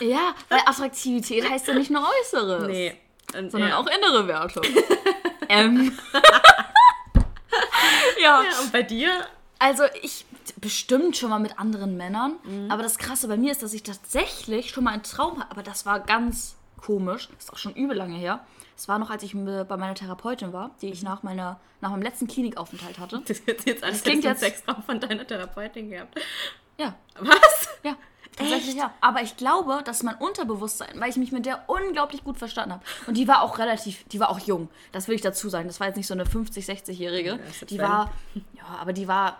[SPEAKER 1] Ja, weil Attraktivität heißt ja nicht nur Äußeres,
[SPEAKER 2] Nee. Und,
[SPEAKER 1] sondern
[SPEAKER 2] ja.
[SPEAKER 1] auch innere Werte. ähm. ja,
[SPEAKER 2] Ja, und bei dir?
[SPEAKER 1] also ich bestimmt schon mal mit anderen Männern, aber das Krasse bei mir ist, dass ich tatsächlich schon mal einen Traum hatte, aber das war ganz komisch, das ist auch schon übel lange her. Es war noch, als ich bei meiner Therapeutin war, die ich nach, meiner, nach meinem letzten Klinikaufenthalt hatte.
[SPEAKER 2] Das jetzt an, als
[SPEAKER 1] klingt jetzt-
[SPEAKER 2] Sextraum von deiner Therapeutin gehabt.
[SPEAKER 1] Ja,
[SPEAKER 2] Was?
[SPEAKER 1] Ja, tatsächlich ja. Aber ich glaube, dass mein Unterbewusstsein, weil ich mich mit der unglaublich gut verstanden habe. Und die war auch relativ, die war auch jung. Das will ich dazu sagen. Das war jetzt nicht so eine 50-, 60-Jährige.
[SPEAKER 2] ist jetzt
[SPEAKER 1] die war, ja, aber die war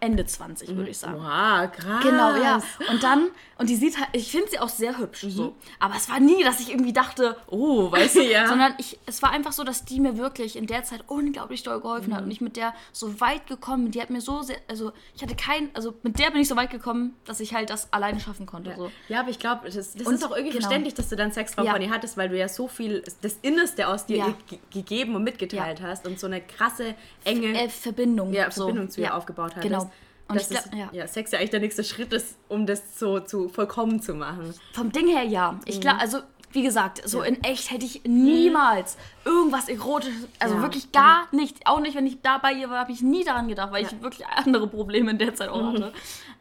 [SPEAKER 1] Ende 20, würde ich sagen.
[SPEAKER 2] Wow, krass.
[SPEAKER 1] Genau, ja. Und dann, und die sieht halt, ich finde sie auch sehr hübsch, so. Aber es war nie, dass ich irgendwie dachte, oh, weißt du,
[SPEAKER 2] Ja.
[SPEAKER 1] sondern ich, es war einfach so, dass die mir wirklich in der Zeit unglaublich doll geholfen hat und ich mit der so weit gekommen bin. Die hat mir so sehr, also ich hatte kein, also mit der bin ich so weit gekommen, dass ich halt das alleine schaffen konnte, so.
[SPEAKER 2] Ja, aber ich glaube, das, das
[SPEAKER 1] Und-
[SPEAKER 2] ist auch irgendwie
[SPEAKER 1] genau.
[SPEAKER 2] verständlich, dass du dann Sextraum
[SPEAKER 1] Ja.
[SPEAKER 2] von ihr hattest, weil du ja so viel, das Innerste aus dir
[SPEAKER 1] Ja.
[SPEAKER 2] ge gegeben und mitgeteilt hast und so eine krasse, enge
[SPEAKER 1] Äh, Verbindung.
[SPEAKER 2] ja,
[SPEAKER 1] so.
[SPEAKER 2] Verbindung zu ihr
[SPEAKER 1] Ja,
[SPEAKER 2] aufgebaut hattest.
[SPEAKER 1] Genau. Und
[SPEAKER 2] es,
[SPEAKER 1] glaub, ja.
[SPEAKER 2] ja, Sex ja eigentlich der nächste Schritt ist, um das so zu vollkommen zu machen.
[SPEAKER 1] Vom Ding her ja. Ich
[SPEAKER 2] Mhm.
[SPEAKER 1] glaube, also wie gesagt, so in echt hätte ich niemals irgendwas Erotisches, also
[SPEAKER 2] Ja.
[SPEAKER 1] wirklich gar nicht, auch nicht, wenn ich da bei ihr war, habe ich nie daran gedacht, weil ich wirklich andere Probleme in der Zeit auch
[SPEAKER 2] Mhm.
[SPEAKER 1] hatte.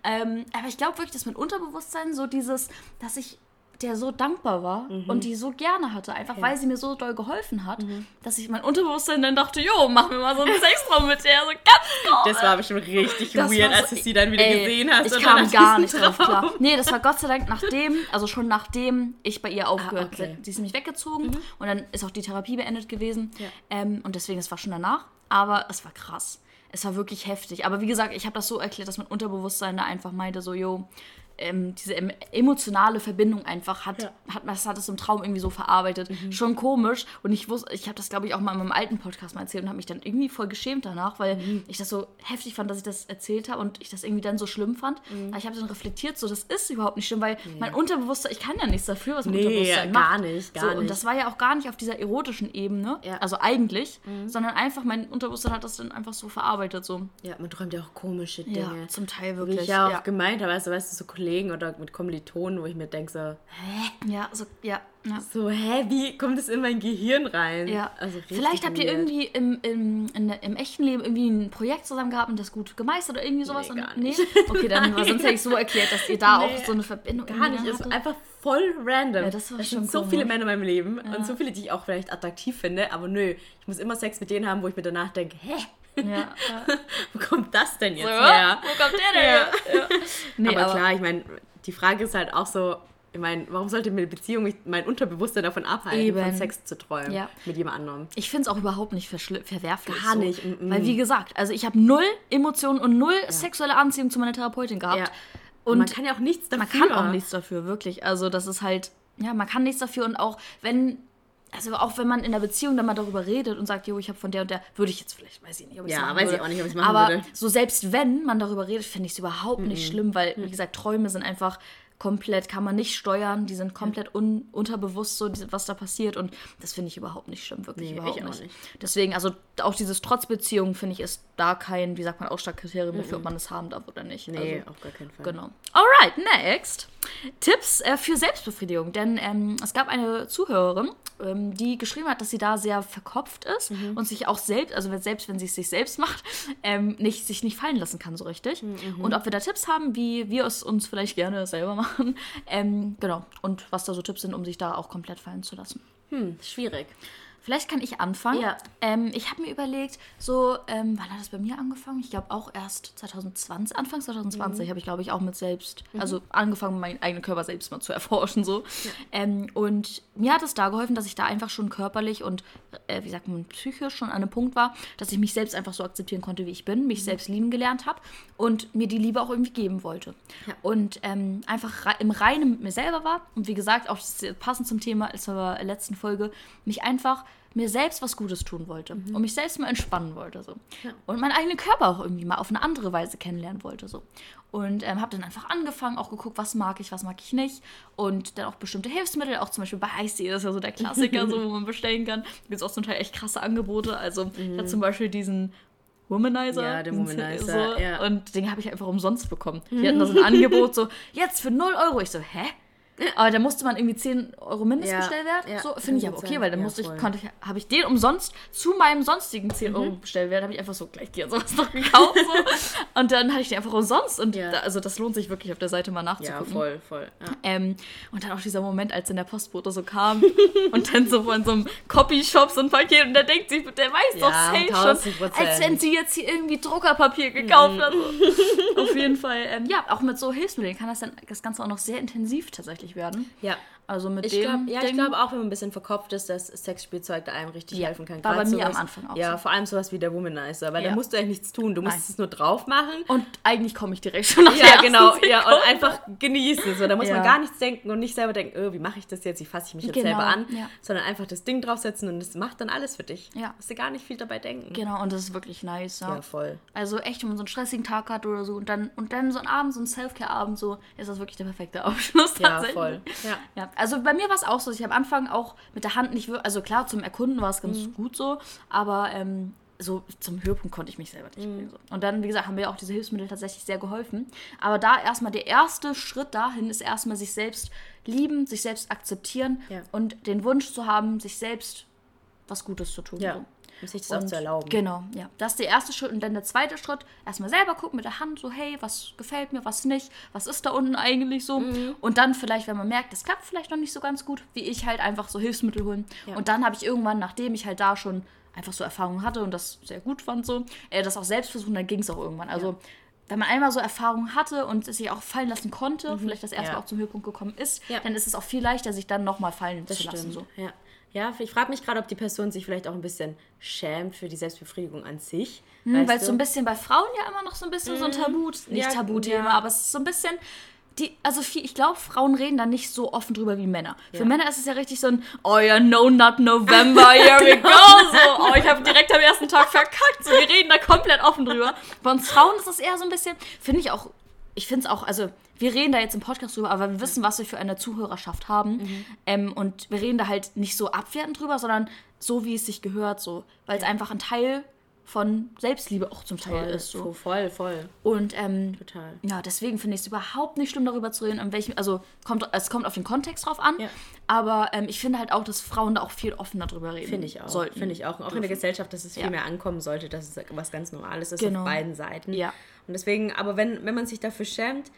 [SPEAKER 1] Ähm, aber ich glaube wirklich, dass mein Unterbewusstsein so dieses, dass ich der so dankbar war
[SPEAKER 2] Mhm.
[SPEAKER 1] und die so gerne hatte, einfach weil sie mir so doll geholfen hat, dass ich mein Unterbewusstsein dann dachte, jo, mach mir mal so einen Sextraum mit der, so ganz groß.
[SPEAKER 2] Das war bestimmt richtig
[SPEAKER 1] Das
[SPEAKER 2] weird,
[SPEAKER 1] war
[SPEAKER 2] als
[SPEAKER 1] so-
[SPEAKER 2] du sie dann wieder
[SPEAKER 1] Ey,
[SPEAKER 2] gesehen hast.
[SPEAKER 1] Ich kam gar nicht drauf klar. Nee, das war Gott sei Dank nachdem, also schon nachdem ich bei ihr aufgehört
[SPEAKER 2] Ah, okay. Mhm.
[SPEAKER 1] bin. Sie ist nämlich weggezogen und dann ist auch die Therapie beendet gewesen.
[SPEAKER 2] Ja.
[SPEAKER 1] Ähm, und deswegen, es war schon danach. Aber es war krass. Es war wirklich heftig. Aber wie gesagt, ich habe das so erklärt, dass mein Unterbewusstsein da einfach meinte, so, jo, ähm, diese em emotionale Verbindung einfach hat,
[SPEAKER 2] Ja.
[SPEAKER 1] hat, das hat es im Traum irgendwie so verarbeitet. Schon komisch. Und ich wusste, ich habe das, glaube ich, auch mal in meinem alten Podcast mal erzählt und habe mich dann irgendwie voll geschämt danach, weil ich das so heftig fand, dass ich das erzählt habe und ich das irgendwie dann so schlimm fand. Aber ich habe dann reflektiert, so, das ist überhaupt nicht schlimm, weil mein Unterbewusstsein, ich kann ja nichts dafür, was mein
[SPEAKER 2] Nee,
[SPEAKER 1] Unterbewusstsein
[SPEAKER 2] gar
[SPEAKER 1] macht.
[SPEAKER 2] nicht, gar
[SPEAKER 1] so,
[SPEAKER 2] nicht.
[SPEAKER 1] Und das war ja auch gar nicht auf dieser erotischen Ebene,
[SPEAKER 2] Ja.
[SPEAKER 1] also eigentlich, sondern einfach mein Unterbewusstsein hat das dann einfach so verarbeitet, so.
[SPEAKER 2] Ja, man träumt ja auch komische
[SPEAKER 1] Ja,
[SPEAKER 2] Dinge.
[SPEAKER 1] zum Teil
[SPEAKER 2] Wie
[SPEAKER 1] wirklich.
[SPEAKER 2] ich ja auch
[SPEAKER 1] ja.
[SPEAKER 2] gemeint habe, also, weißt du, so Kollegen oder mit Kommilitonen, wo ich mir denke so,
[SPEAKER 1] ja, so, ja, ja.
[SPEAKER 2] so, hä, wie kommt es in mein Gehirn rein?
[SPEAKER 1] Ja,
[SPEAKER 2] also
[SPEAKER 1] vielleicht habt ihr irgendwie im, im, in, im echten Leben irgendwie ein Projekt zusammen gehabt und das gut gemeistert oder irgendwie sowas.
[SPEAKER 2] Nee,
[SPEAKER 1] und,
[SPEAKER 2] gar nicht.
[SPEAKER 1] Okay, dann war sonst hätte ich so erklärt, dass ihr da
[SPEAKER 2] Nee,
[SPEAKER 1] auch so eine Verbindung
[SPEAKER 2] Gar
[SPEAKER 1] irgendwie
[SPEAKER 2] nicht, ist
[SPEAKER 1] hattet.
[SPEAKER 2] einfach voll random.
[SPEAKER 1] Ja, das war
[SPEAKER 2] es
[SPEAKER 1] schon
[SPEAKER 2] sind so
[SPEAKER 1] komisch.
[SPEAKER 2] viele Männer in meinem Leben und so viele, die ich auch vielleicht attraktiv finde, aber nö, ich muss immer Sex mit denen haben, wo ich mir danach denke, hä,
[SPEAKER 1] Ja,
[SPEAKER 2] wo kommt das denn jetzt
[SPEAKER 1] So,
[SPEAKER 2] her?
[SPEAKER 1] Wo kommt der denn? Her? Ja. Nee,
[SPEAKER 2] aber, klar, ich meine, die Frage ist halt auch so, ich meine, warum sollte mir eine Beziehung mein Unterbewusstsein davon abhalten,
[SPEAKER 1] Eben.
[SPEAKER 2] von Sex zu träumen
[SPEAKER 1] Ja.
[SPEAKER 2] mit jemand anderem?
[SPEAKER 1] Ich finde es auch überhaupt nicht verwerflich.
[SPEAKER 2] Gar
[SPEAKER 1] so.
[SPEAKER 2] nicht, mm, mm.
[SPEAKER 1] Weil, wie gesagt, also ich habe null Emotionen und null sexuelle Anziehung zu meiner Therapeutin gehabt.
[SPEAKER 2] Ja. Und, man kann ja auch nichts
[SPEAKER 1] dafür. Man kann auch nichts dafür, wirklich. Also das ist halt, ja, man kann nichts dafür und auch wenn also auch wenn man in der Beziehung dann mal darüber redet und sagt, jo, ich habe von der und der, würde ich jetzt vielleicht, weiß ich nicht, ob ich Ja, weiß würde. ich auch nicht, ob ich es machen Aber würde. so selbst wenn man darüber redet, finde ich es überhaupt mm -mm. nicht schlimm, weil, wie gesagt, Träume sind einfach komplett, kann man nicht steuern, die sind komplett un, unterbewusst so, was da passiert und das finde ich überhaupt nicht schlimm, wirklich nee, überhaupt nicht. nicht. Deswegen, also auch dieses Trotzbeziehung, finde ich, ist da kein, wie sagt man, Ausschlagkriterium dafür, ob man es haben darf oder nicht. Nee, also, auf gar keinen Fall. Genau. Alright, next. Tipps äh, für Selbstbefriedigung, denn ähm, es gab eine Zuhörerin, ähm, die geschrieben hat, dass sie da sehr verkopft ist mhm. und sich auch selbst, also selbst wenn sie es sich selbst macht, ähm, nicht, sich nicht fallen lassen kann so richtig. Mhm. Und ob wir da Tipps haben, wie wir es uns vielleicht gerne selber machen machen. Ähm, genau. Und was da so Tipps sind, um sich da auch komplett fallen zu lassen.
[SPEAKER 2] Hm, schwierig.
[SPEAKER 1] Vielleicht kann ich anfangen. Ja. Ähm, ich habe mir überlegt, so, ähm, wann hat das bei mir angefangen? Ich glaube auch erst 2020, Anfang 2020 mhm. habe ich, glaube ich, auch mit selbst, mhm. also angefangen, meinen eigenen Körper selbst mal zu erforschen. So. Ja. Ähm, und mir hat es da geholfen, dass ich da einfach schon körperlich und, äh, wie sagt man, psychisch schon an einem Punkt war, dass ich mich selbst einfach so akzeptieren konnte, wie ich bin, mich mhm. selbst lieben gelernt habe und mir die Liebe auch irgendwie geben wollte. Ja. Und ähm, einfach im Reinen mit mir selber war und wie gesagt, auch passend zum Thema zur letzten Folge, mich einfach mir selbst was Gutes tun wollte mhm. und mich selbst mal entspannen wollte. So. Ja. Und meinen eigenen Körper auch irgendwie mal auf eine andere Weise kennenlernen wollte. So. Und ähm, habe dann einfach angefangen, auch geguckt, was mag ich, was mag ich nicht. Und dann auch bestimmte Hilfsmittel, auch zum Beispiel bei das ist ja so der Klassiker, so, wo man bestellen kann. Da gibt es auch zum Teil echt krasse Angebote. Also mhm. ich hatte zum Beispiel diesen Womanizer. Ja, den Womanizer. So, ja. Und den habe ich einfach umsonst bekommen. Die hatten da so ein Angebot, so, jetzt für 0 Euro. Ich so, hä? Aber da musste man irgendwie 10 Euro Mindestbestellwert. Ja, ja, so finde ich aber okay, weil dann musste ich, konnte ich, habe ich den umsonst zu meinem sonstigen 10 mhm. Euro Bestellwert, habe ich einfach so gleich dir sowas noch gekauft. So. und dann hatte ich den einfach umsonst. Und da, also das lohnt sich wirklich auf der Seite mal nachzugucken. Ja, voll, voll. Ähm, und dann auch dieser Moment, als dann der Postbote so kam und dann so von so einem Copyshop so ein Paket und der denkt sich, der weiß doch safe schon, als wenn sie jetzt hier irgendwie Druckerpapier gekauft mhm. hat. Auf jeden Fall, ähm, ja, auch mit so Hilfsmitteln kann das dann das Ganze auch noch sehr intensiv tatsächlich werden. Ja. Also mit
[SPEAKER 2] ich
[SPEAKER 1] dem.
[SPEAKER 2] Glaub, ja, Ding. ich glaube auch, wenn man ein bisschen verkopft ist, dass Sexspielzeug da einem richtig ja. helfen kann. War bei mir sowas, am Anfang auch. Ja, so. vor allem sowas wie der Womanizer, weil ja. da musst du eigentlich nichts tun. Du musst Nein. es nur drauf machen.
[SPEAKER 1] Und eigentlich komme ich direkt schon nach
[SPEAKER 2] Ja, genau. Ja, und einfach genießen. So, da muss man gar nichts denken und nicht selber denken, oh, wie mache ich das jetzt? Wie fasse ich mich jetzt genau. selber an? Sondern einfach das Ding draufsetzen und es macht dann alles für dich. Ja. Musst du gar nicht viel dabei denken.
[SPEAKER 1] Genau, und das ist wirklich nice. Ja, voll. Also echt, wenn man so einen stressigen Tag hat oder so und dann, und dann so ein Abend, so ein Self-Care-Abend, so ist das wirklich der perfekte Abschluss. Ja, voll. Ja. Also bei mir war es auch so, ich habe am Anfang auch mit der Hand nicht, also klar, zum Erkunden war es ganz mhm. gut so, aber ähm, so zum Höhepunkt konnte ich mich selber nicht mhm. So. Und dann, wie gesagt, haben mir auch diese Hilfsmittel tatsächlich sehr geholfen. Aber da erstmal der erste Schritt dahin ist erstmal sich selbst lieben, sich selbst akzeptieren ja. und den Wunsch zu haben, sich selbst was Gutes zu tun. Ja. So. Um sich das und, auch zu erlauben. Genau, ja. Das ist der erste Schritt. Und dann der zweite Schritt, erstmal selber gucken mit der Hand, so, hey, was gefällt mir, was nicht, was ist da unten eigentlich so. Mhm. Und dann vielleicht, wenn man merkt, das klappt vielleicht noch nicht so ganz gut, wie ich halt einfach so Hilfsmittel holen. Ja. Und dann habe ich irgendwann, nachdem ich halt da schon einfach so Erfahrungen hatte und das sehr gut fand, so, äh, das auch selbst versuchen, dann ging es auch irgendwann. Also, ja. wenn man einmal so Erfahrungen hatte und es sich auch fallen lassen konnte, mhm. vielleicht das erste ja. auch zum Höhepunkt gekommen ist, dann ist es auch viel leichter, sich dann nochmal fallen das zu stimmt. lassen. So.
[SPEAKER 2] Ja. Ja, ich frage mich gerade, ob die Person sich vielleicht auch ein bisschen schämt für die Selbstbefriedigung an sich.
[SPEAKER 1] Hm, Weil es so ein bisschen bei Frauen ja immer noch so ein bisschen hm. so ein mhm. Tabu, nicht ja, Tabuthema, ja. aber es ist so ein bisschen. Die, also viel, ich glaube, Frauen reden da nicht so offen drüber wie Männer. Ja. Für Männer ist es ja richtig so ein, oh ja, no not November, here we go. So, oh, ich habe direkt am ersten Tag verkackt. So, wir reden da komplett offen drüber. Bei uns Frauen ist es eher so ein bisschen, finde ich auch, ich finde es auch, also wir reden da jetzt im Podcast drüber, aber wir wissen, was wir für eine Zuhörerschaft haben. Mhm. Ähm, und wir reden da halt nicht so abwertend drüber, sondern so, wie es sich gehört, so. Weil es einfach ein Teil von Selbstliebe auch zum Teil
[SPEAKER 2] voll,
[SPEAKER 1] ist. So.
[SPEAKER 2] Voll, voll.
[SPEAKER 1] Und ähm, Total. ja, deswegen finde ich es überhaupt nicht schlimm, darüber zu reden, an welchem, also kommt, es kommt auf den Kontext drauf an, ja. aber ähm, ich finde halt auch, dass Frauen da auch viel offener drüber reden.
[SPEAKER 2] Finde ich auch. Finde ich auch. Auch in der Gesellschaft, dass es viel ja. mehr ankommen sollte, dass es was ganz Normales ist genau. auf beiden Seiten. Ja. Und deswegen, aber wenn, wenn man sich dafür schämt,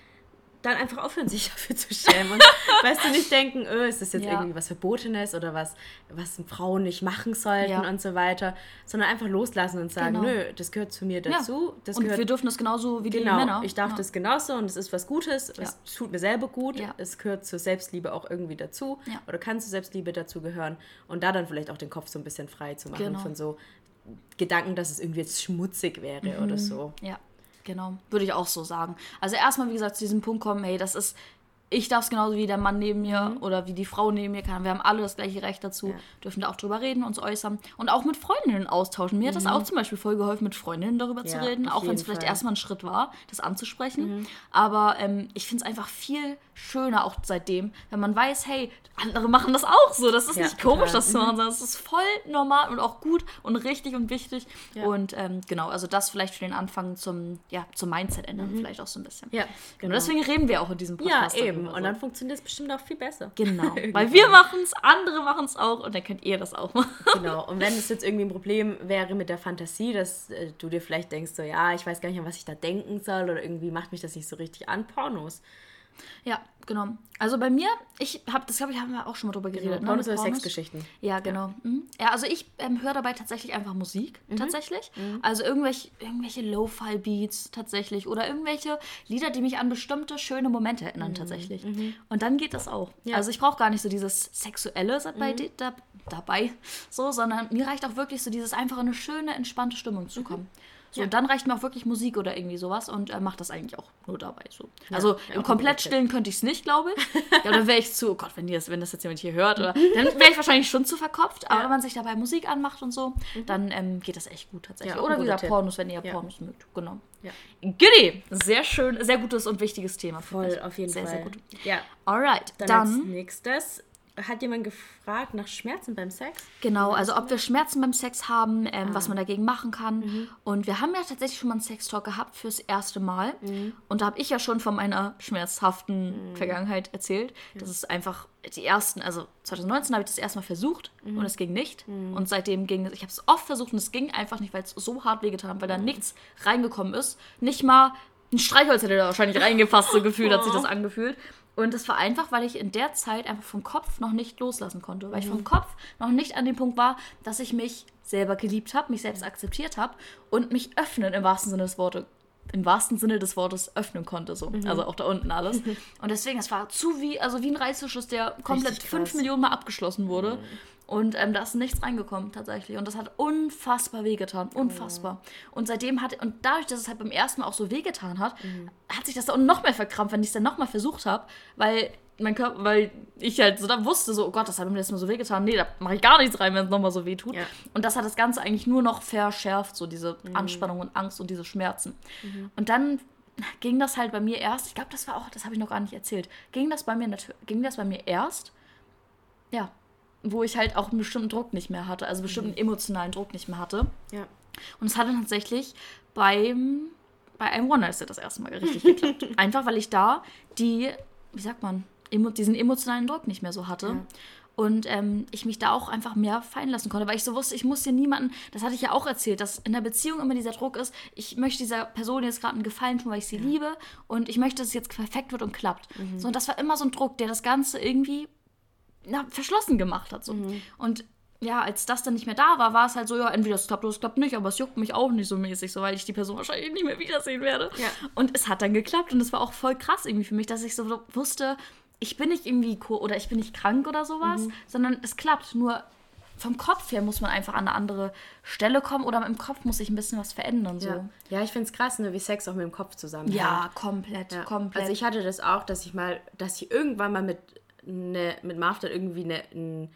[SPEAKER 2] dann einfach aufhören, sich dafür zu schämen. Und weißt du, nicht denken, öh, ist das jetzt ja. irgendwie was Verbotenes oder was, was Frauen nicht machen sollten ja. und so weiter, sondern einfach loslassen und sagen, genau. nö, das gehört zu mir dazu.
[SPEAKER 1] Ja. und wir dürfen das genauso wie genau, die Männer.
[SPEAKER 2] Ich darf das genauso und es ist was Gutes, es tut mir selber gut, es gehört zur Selbstliebe auch irgendwie dazu oder kann zur Selbstliebe dazu gehören und da dann vielleicht auch den Kopf so ein bisschen frei zu machen genau. von so Gedanken, dass es irgendwie jetzt schmutzig wäre mhm. oder so.
[SPEAKER 1] Ja. Genau, würde ich auch so sagen. Also erstmal, wie gesagt, zu diesem Punkt kommen, hey, das ist ich darf es genauso wie der Mann neben mir mhm. oder wie die Frau neben mir kann. Wir haben alle das gleiche Recht dazu, ja. dürfen da auch drüber reden, uns äußern und auch mit Freundinnen austauschen. Mir mhm. hat das mhm. auch zum Beispiel voll geholfen, mit Freundinnen darüber ja, zu reden, auch wenn es vielleicht erstmal ein Schritt war, das anzusprechen. Mhm. Aber ähm, ich finde es einfach viel schöner auch seitdem, wenn man weiß, hey, andere machen das auch so. Das ist ja, nicht komisch, das zu machen, sondern es ist voll normal und auch gut und richtig und wichtig. Ja. Und ähm, genau, also das vielleicht für den Anfang zum, ja, zum Mindset ändern, mhm. vielleicht auch so ein bisschen. Ja, genau. Und deswegen reden wir auch in diesem
[SPEAKER 2] Podcast. Ja, eben. Und dann funktioniert es bestimmt auch viel besser.
[SPEAKER 1] Genau. Weil wir machen es, andere machen es auch und dann könnt ihr das auch machen.
[SPEAKER 2] Genau. Und wenn es jetzt irgendwie ein Problem wäre mit der Fantasie, dass äh, du dir vielleicht denkst, so, ja, ich weiß gar nicht, an was ich da denken soll oder irgendwie macht mich das nicht so richtig an, Pornos.
[SPEAKER 1] Ja, genau. Also bei mir, ich habe, das glaube ich, haben wir auch schon mal drüber genau, geredet. Genau, Pornos ne? oder Sexgeschichten. Ja, genau. Ja, mhm. ja also ich ähm, höre dabei tatsächlich einfach Musik, mhm. tatsächlich. Mhm. Also irgendwelche, irgendwelche Lo-Fi-Beats tatsächlich oder irgendwelche Lieder, die mich an bestimmte schöne Momente erinnern, mhm. tatsächlich. Mhm. Und dann geht das auch. Ja. Also ich brauche gar nicht so dieses Sexuelle dabei, mhm. da, dabei, so, sondern mir reicht auch wirklich so dieses einfach eine schöne, entspannte Stimmung zu kommen. So, ja. und dann reicht mir auch wirklich Musik oder irgendwie sowas und äh, mache das eigentlich auch nur dabei. So. Ja, also ja, komplett stillen könnte ich es nicht, glaube ich. ja, dann wäre ich zu, oh Gott, wenn, das, wenn das jetzt jemand hier hört, oder, dann wäre ich wahrscheinlich schon zu verkopft. Aber wenn man sich dabei Musik anmacht und so, mhm. dann ähm, geht das echt gut tatsächlich. oder wie gesagt, Pornos, wenn ihr Pornos mögt. Genau. Ja. Goodie! Sehr schön, sehr gutes und wichtiges Thema.
[SPEAKER 2] Voll, auf jeden sehr, Fall. Sehr, sehr gut.
[SPEAKER 1] Ja. Alright,
[SPEAKER 2] dann, dann als nächstes hat jemand gefragt nach Schmerzen beim Sex?
[SPEAKER 1] Genau, also ob wir Schmerzen beim Sex haben, ähm, ah. was man dagegen machen kann. Mhm. Und wir haben ja tatsächlich schon mal einen Sextalk gehabt fürs erste Mal. Mhm. Und da habe ich ja schon von meiner schmerzhaften mhm. Vergangenheit erzählt. Das ist einfach die ersten, also 2019 habe ich das erste Mal versucht mhm. und es ging nicht. Mhm. Und seitdem ging es, ich habe es oft versucht und es ging einfach nicht, weil es so hart wehgetan hat, weil da mhm. nichts reingekommen ist. Nicht mal ein Streichholz hätte da wahrscheinlich reingefasst, so gefühlt hat sich das angefühlt. Und das war einfach, weil ich in der Zeit einfach vom Kopf noch nicht loslassen konnte. Weil ich vom mhm. Kopf noch nicht an dem Punkt war, dass ich mich selber geliebt habe, mich selbst akzeptiert habe und mich öffnen im wahrsten Sinne des Wortes im wahrsten Sinne des Wortes öffnen konnte. So. Mhm. Also auch da unten alles. Und deswegen, es war zu wie, also wie ein Reißverschluss, der komplett fünf Millionen Mal abgeschlossen wurde. Mhm. Und ähm, da ist nichts reingekommen tatsächlich. Und das hat unfassbar wehgetan. Unfassbar. Oh. Und seitdem hat, und dadurch, dass es halt beim ersten Mal auch so wehgetan hat, mhm. hat sich das dann noch mehr verkrampft, wenn ich es dann nochmal versucht habe. Weil mein Körper, weil ich halt so da wusste, so, oh Gott, das hat mir jetzt mal so wehgetan. Nee, da mache ich gar nichts rein, wenn es nochmal so weh tut. Ja. Und das hat das Ganze eigentlich nur noch verschärft, so diese mhm. Anspannung und Angst und diese Schmerzen. Mhm. Und dann ging das halt bei mir erst, ich glaube, das war auch, das habe ich noch gar nicht erzählt, ging das bei mir, ging das bei mir erst, ja, wo ich halt auch einen bestimmten Druck nicht mehr hatte, also bestimmten mhm. emotionalen Druck nicht mehr hatte. Ja. Und es hat dann tatsächlich beim, bei einem One-Night das erste Mal richtig geklappt. Einfach weil ich da die, wie sagt man, emo, diesen emotionalen Druck nicht mehr so hatte. Ja. Und ähm, ich mich da auch einfach mehr fallen lassen konnte, weil ich so wusste, ich muss hier niemanden, das hatte ich ja auch erzählt, dass in der Beziehung immer dieser Druck ist, ich möchte dieser Person jetzt gerade einen Gefallen tun, weil ich sie ja. liebe und ich möchte, dass es jetzt perfekt wird und klappt. Mhm. So, und das war immer so ein Druck, der das Ganze irgendwie na, verschlossen gemacht hat. So. Mhm. Und ja, als das dann nicht mehr da war, war es halt so, ja, entweder es klappt oder es klappt nicht, aber es juckt mich auch nicht so mäßig, so weil ich die Person wahrscheinlich nicht mehr wiedersehen werde. Ja. Und es hat dann geklappt und es war auch voll krass irgendwie für mich, dass ich so wusste, ich bin nicht irgendwie oder ich bin nicht krank oder sowas, mhm. sondern es klappt. Nur vom Kopf her muss man einfach an eine andere Stelle kommen oder im Kopf muss sich ein bisschen was verändern. So.
[SPEAKER 2] Ja. ja, ich finde es krass, ne, wie Sex auch mit dem Kopf zusammenhängt.
[SPEAKER 1] Ja, komplett, ja. komplett.
[SPEAKER 2] Also ich hatte das auch, dass ich mal, dass ich irgendwann mal mit eine, mit Marv irgendwie eine, ein,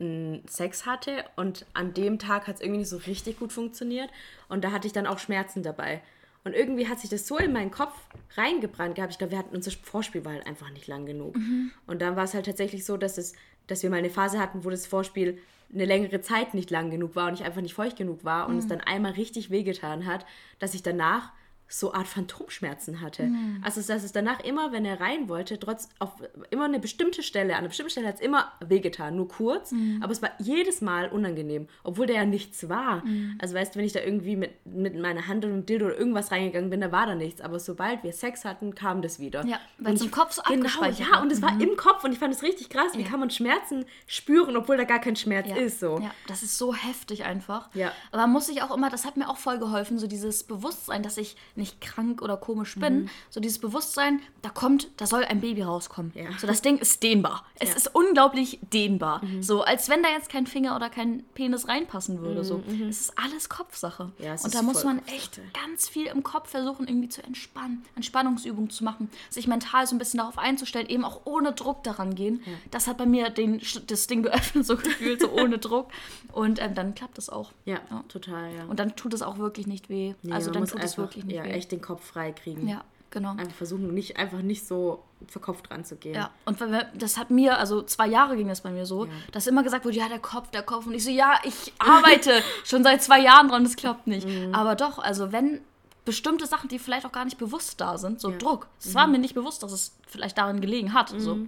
[SPEAKER 2] ein Sex hatte und an dem Tag hat es irgendwie nicht so richtig gut funktioniert und da hatte ich dann auch Schmerzen dabei. Und irgendwie hat sich das so in meinen Kopf reingebrannt gehabt. Ich glaube, wir hatten unser Vorspiel war halt einfach nicht lang genug. Mhm. Und dann war es halt tatsächlich so, dass es, dass wir mal eine Phase hatten, wo das Vorspiel eine längere Zeit nicht lang genug war und ich einfach nicht feucht genug war und mhm. es dann einmal richtig wehgetan hat, dass ich danach so Art Phantomschmerzen hatte. Mhm. Also dass es danach immer, wenn er rein wollte, trotz auf immer eine bestimmte Stelle, an einer bestimmten Stelle hat es immer wehgetan, nur kurz, mhm. aber es war jedes Mal unangenehm, obwohl der ja nichts war. Mhm. Also weißt du, wenn ich da irgendwie mit, mit meiner Hand und Dildo oder irgendwas reingegangen bin, da war da nichts, aber sobald wir Sex hatten, kam das wieder. Ja, weil es im Kopf so Genau, ja, und es war mhm. im Kopf und ich fand es richtig krass, wie ja. kann man Schmerzen spüren, obwohl da gar kein Schmerz
[SPEAKER 1] ja.
[SPEAKER 2] ist, so.
[SPEAKER 1] Ja, das ist so heftig einfach. Ja. Aber muss ich auch immer, das hat mir auch voll geholfen, so dieses Bewusstsein, dass ich nicht krank oder komisch bin. Mhm. So dieses Bewusstsein, da kommt, da soll ein Baby rauskommen. Ja. So das Ding ist dehnbar. Es ist unglaublich dehnbar. So, als wenn da jetzt kein Finger oder kein Penis reinpassen würde. So. Es ist alles Kopfsache.
[SPEAKER 2] Ja,
[SPEAKER 1] und da muss man echt ganz viel im Kopf versuchen, irgendwie zu entspannen, Entspannungsübungen zu machen, sich mental so ein bisschen darauf einzustellen, eben auch ohne Druck daran gehen. Das hat bei mir den, das Ding geöffnet, so gefühlt, so ohne Druck. Und ähm, dann klappt es auch.
[SPEAKER 2] Ja, total, ja.
[SPEAKER 1] Und dann tut es auch wirklich nicht weh. Also dann tut es wirklich nicht
[SPEAKER 2] ja,
[SPEAKER 1] weh.
[SPEAKER 2] Echt den Kopf frei kriegen.
[SPEAKER 1] Ja, genau.
[SPEAKER 2] Einfach versuchen, nicht, einfach nicht so verkopft ranzugehen.
[SPEAKER 1] Ja, und das hat mir, also zwei Jahre ging das bei mir so, dass immer gesagt wurde, ja, der Kopf, der Kopf. Und ich so, ja, ich arbeite schon seit zwei Jahren dran, das klappt nicht.
[SPEAKER 2] Mhm.
[SPEAKER 1] Aber doch, also wenn bestimmte Sachen, die vielleicht auch gar nicht bewusst da sind, so Druck, es war
[SPEAKER 2] Mhm.
[SPEAKER 1] mir nicht bewusst, dass es vielleicht darin gelegen hat. So.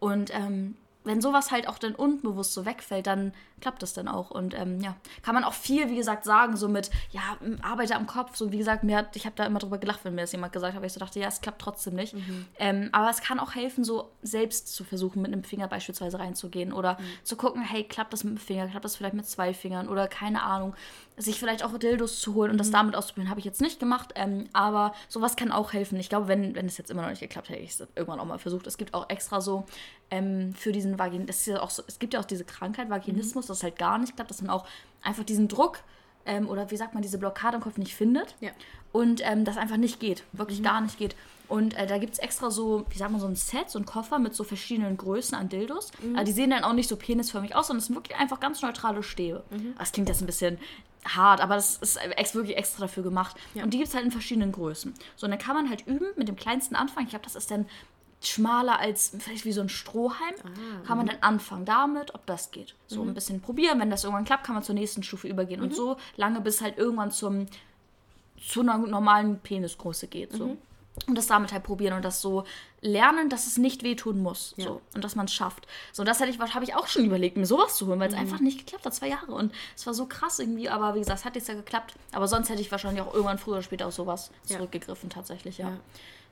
[SPEAKER 1] Und ähm, wenn sowas halt auch dann unbewusst so wegfällt, dann klappt das dann auch. Und ähm, ja, kann man auch viel, wie gesagt, sagen, so mit, ja, arbeite am Kopf. So wie gesagt, mir hat, ich habe da immer drüber gelacht, wenn mir das jemand gesagt hat, weil ich so dachte, ja, es klappt trotzdem nicht. Ähm, aber es kann auch helfen, so selbst zu versuchen, mit einem Finger beispielsweise reinzugehen oder zu gucken, hey, klappt das mit dem Finger, klappt das vielleicht mit zwei Fingern oder keine Ahnung, sich vielleicht auch Dildos zu holen und das damit auszuprobieren, habe ich jetzt nicht gemacht. Ähm, aber sowas kann auch helfen. Ich glaube, wenn, wenn es jetzt immer noch nicht geklappt hätte, ich es irgendwann auch mal versucht. Es gibt auch extra so ähm, für diesen Vagin, das ist ja auch so, es gibt ja auch diese Krankheit, Vaginismus, das halt gar nicht klappt, dass man auch einfach diesen Druck ähm, oder wie sagt man, diese Blockade im Kopf nicht findet.
[SPEAKER 2] Ja.
[SPEAKER 1] Und ähm, das einfach nicht geht, wirklich gar nicht geht. Und äh, da gibt es extra so, wie sagt man, so ein Set, so ein Koffer mit so verschiedenen Größen an Dildos. Aber die sehen dann auch nicht so penisförmig aus, sondern es sind wirklich einfach ganz neutrale Stäbe. Das klingt jetzt ein bisschen hart, aber das ist ex wirklich extra dafür gemacht. Und die gibt es halt in verschiedenen Größen. So, und dann kann man halt üben mit dem kleinsten Anfang. Ich glaube, das ist dann schmaler als vielleicht wie so ein Strohhalm. kann man dann anfangen damit, ob das geht. So ein bisschen probieren. Wenn das irgendwann klappt, kann man zur nächsten Stufe übergehen. Und so lange, bis halt irgendwann zum zu einer normalen Penisgröße geht. So. Und das damit halt probieren und das so lernen, dass es nicht wehtun muss. So. Und dass man es schafft. So, das hätte ich, habe ich auch schon überlegt, mir sowas zu holen, weil es einfach nicht geklappt hat. Zwei Jahre. Und es war so krass irgendwie, aber wie gesagt, es hat jetzt ja geklappt. Aber sonst hätte ich wahrscheinlich auch irgendwann früher oder später auf sowas zurückgegriffen, tatsächlich, ja.
[SPEAKER 2] Ja.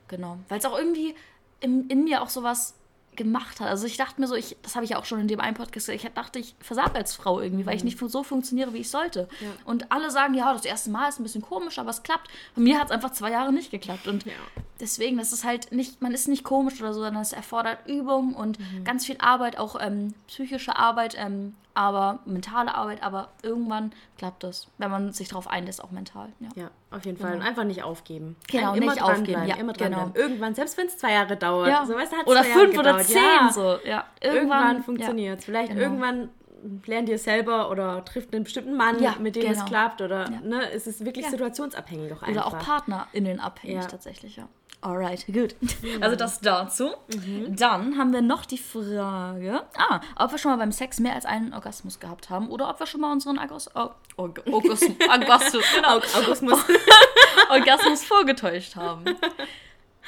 [SPEAKER 1] Genau. Weil es auch irgendwie in, in mir auch sowas gemacht hat. Also ich dachte mir so, ich, das habe ich ja auch schon in dem einen Podcast gesagt, ich dachte, ich versage als Frau irgendwie, weil ich nicht so funktioniere, wie ich sollte. Und alle sagen, ja, das erste Mal ist ein bisschen komisch, aber es klappt. Bei mir hat es einfach zwei Jahre nicht geklappt. Und
[SPEAKER 2] Ja.
[SPEAKER 1] deswegen, das ist halt nicht, man ist nicht komisch oder so, sondern es erfordert Übung und ganz viel Arbeit, auch ähm, psychische Arbeit, ähm, aber mentale Arbeit, aber irgendwann klappt das, wenn man sich darauf einlässt, auch mental. Ja.
[SPEAKER 2] Ja, auf jeden Fall. Und einfach nicht aufgeben.
[SPEAKER 1] Genau,
[SPEAKER 2] immer
[SPEAKER 1] nicht aufgeben, ja,
[SPEAKER 2] immer
[SPEAKER 1] genau.
[SPEAKER 2] dranbleiben. Irgendwann, selbst wenn es zwei Jahre dauert.
[SPEAKER 1] Ja.
[SPEAKER 2] So, weißt
[SPEAKER 1] oder
[SPEAKER 2] zwei Jahre
[SPEAKER 1] fünf oder zehn,
[SPEAKER 2] ja.
[SPEAKER 1] so. Ja.
[SPEAKER 2] Irgendwann
[SPEAKER 1] ja.
[SPEAKER 2] funktioniert es. Vielleicht
[SPEAKER 1] Genau.
[SPEAKER 2] irgendwann lernt ihr selber oder trifft einen bestimmten Mann,
[SPEAKER 1] Ja,
[SPEAKER 2] mit dem
[SPEAKER 1] genau.
[SPEAKER 2] es klappt. Oder ne, es ist wirklich situationsabhängig auch
[SPEAKER 1] Oder
[SPEAKER 2] einfach.
[SPEAKER 1] auch PartnerInnen abhängig tatsächlich, ja. Alright, gut. Also das dazu. Dann haben wir noch die Frage, ah, ob wir schon mal beim Sex mehr als einen Orgasmus gehabt haben oder ob wir schon mal unseren Agos, oh, Org Orgasmus, Orgasmus, genau,
[SPEAKER 2] Augustus.
[SPEAKER 1] Orgasmus vorgetäuscht haben.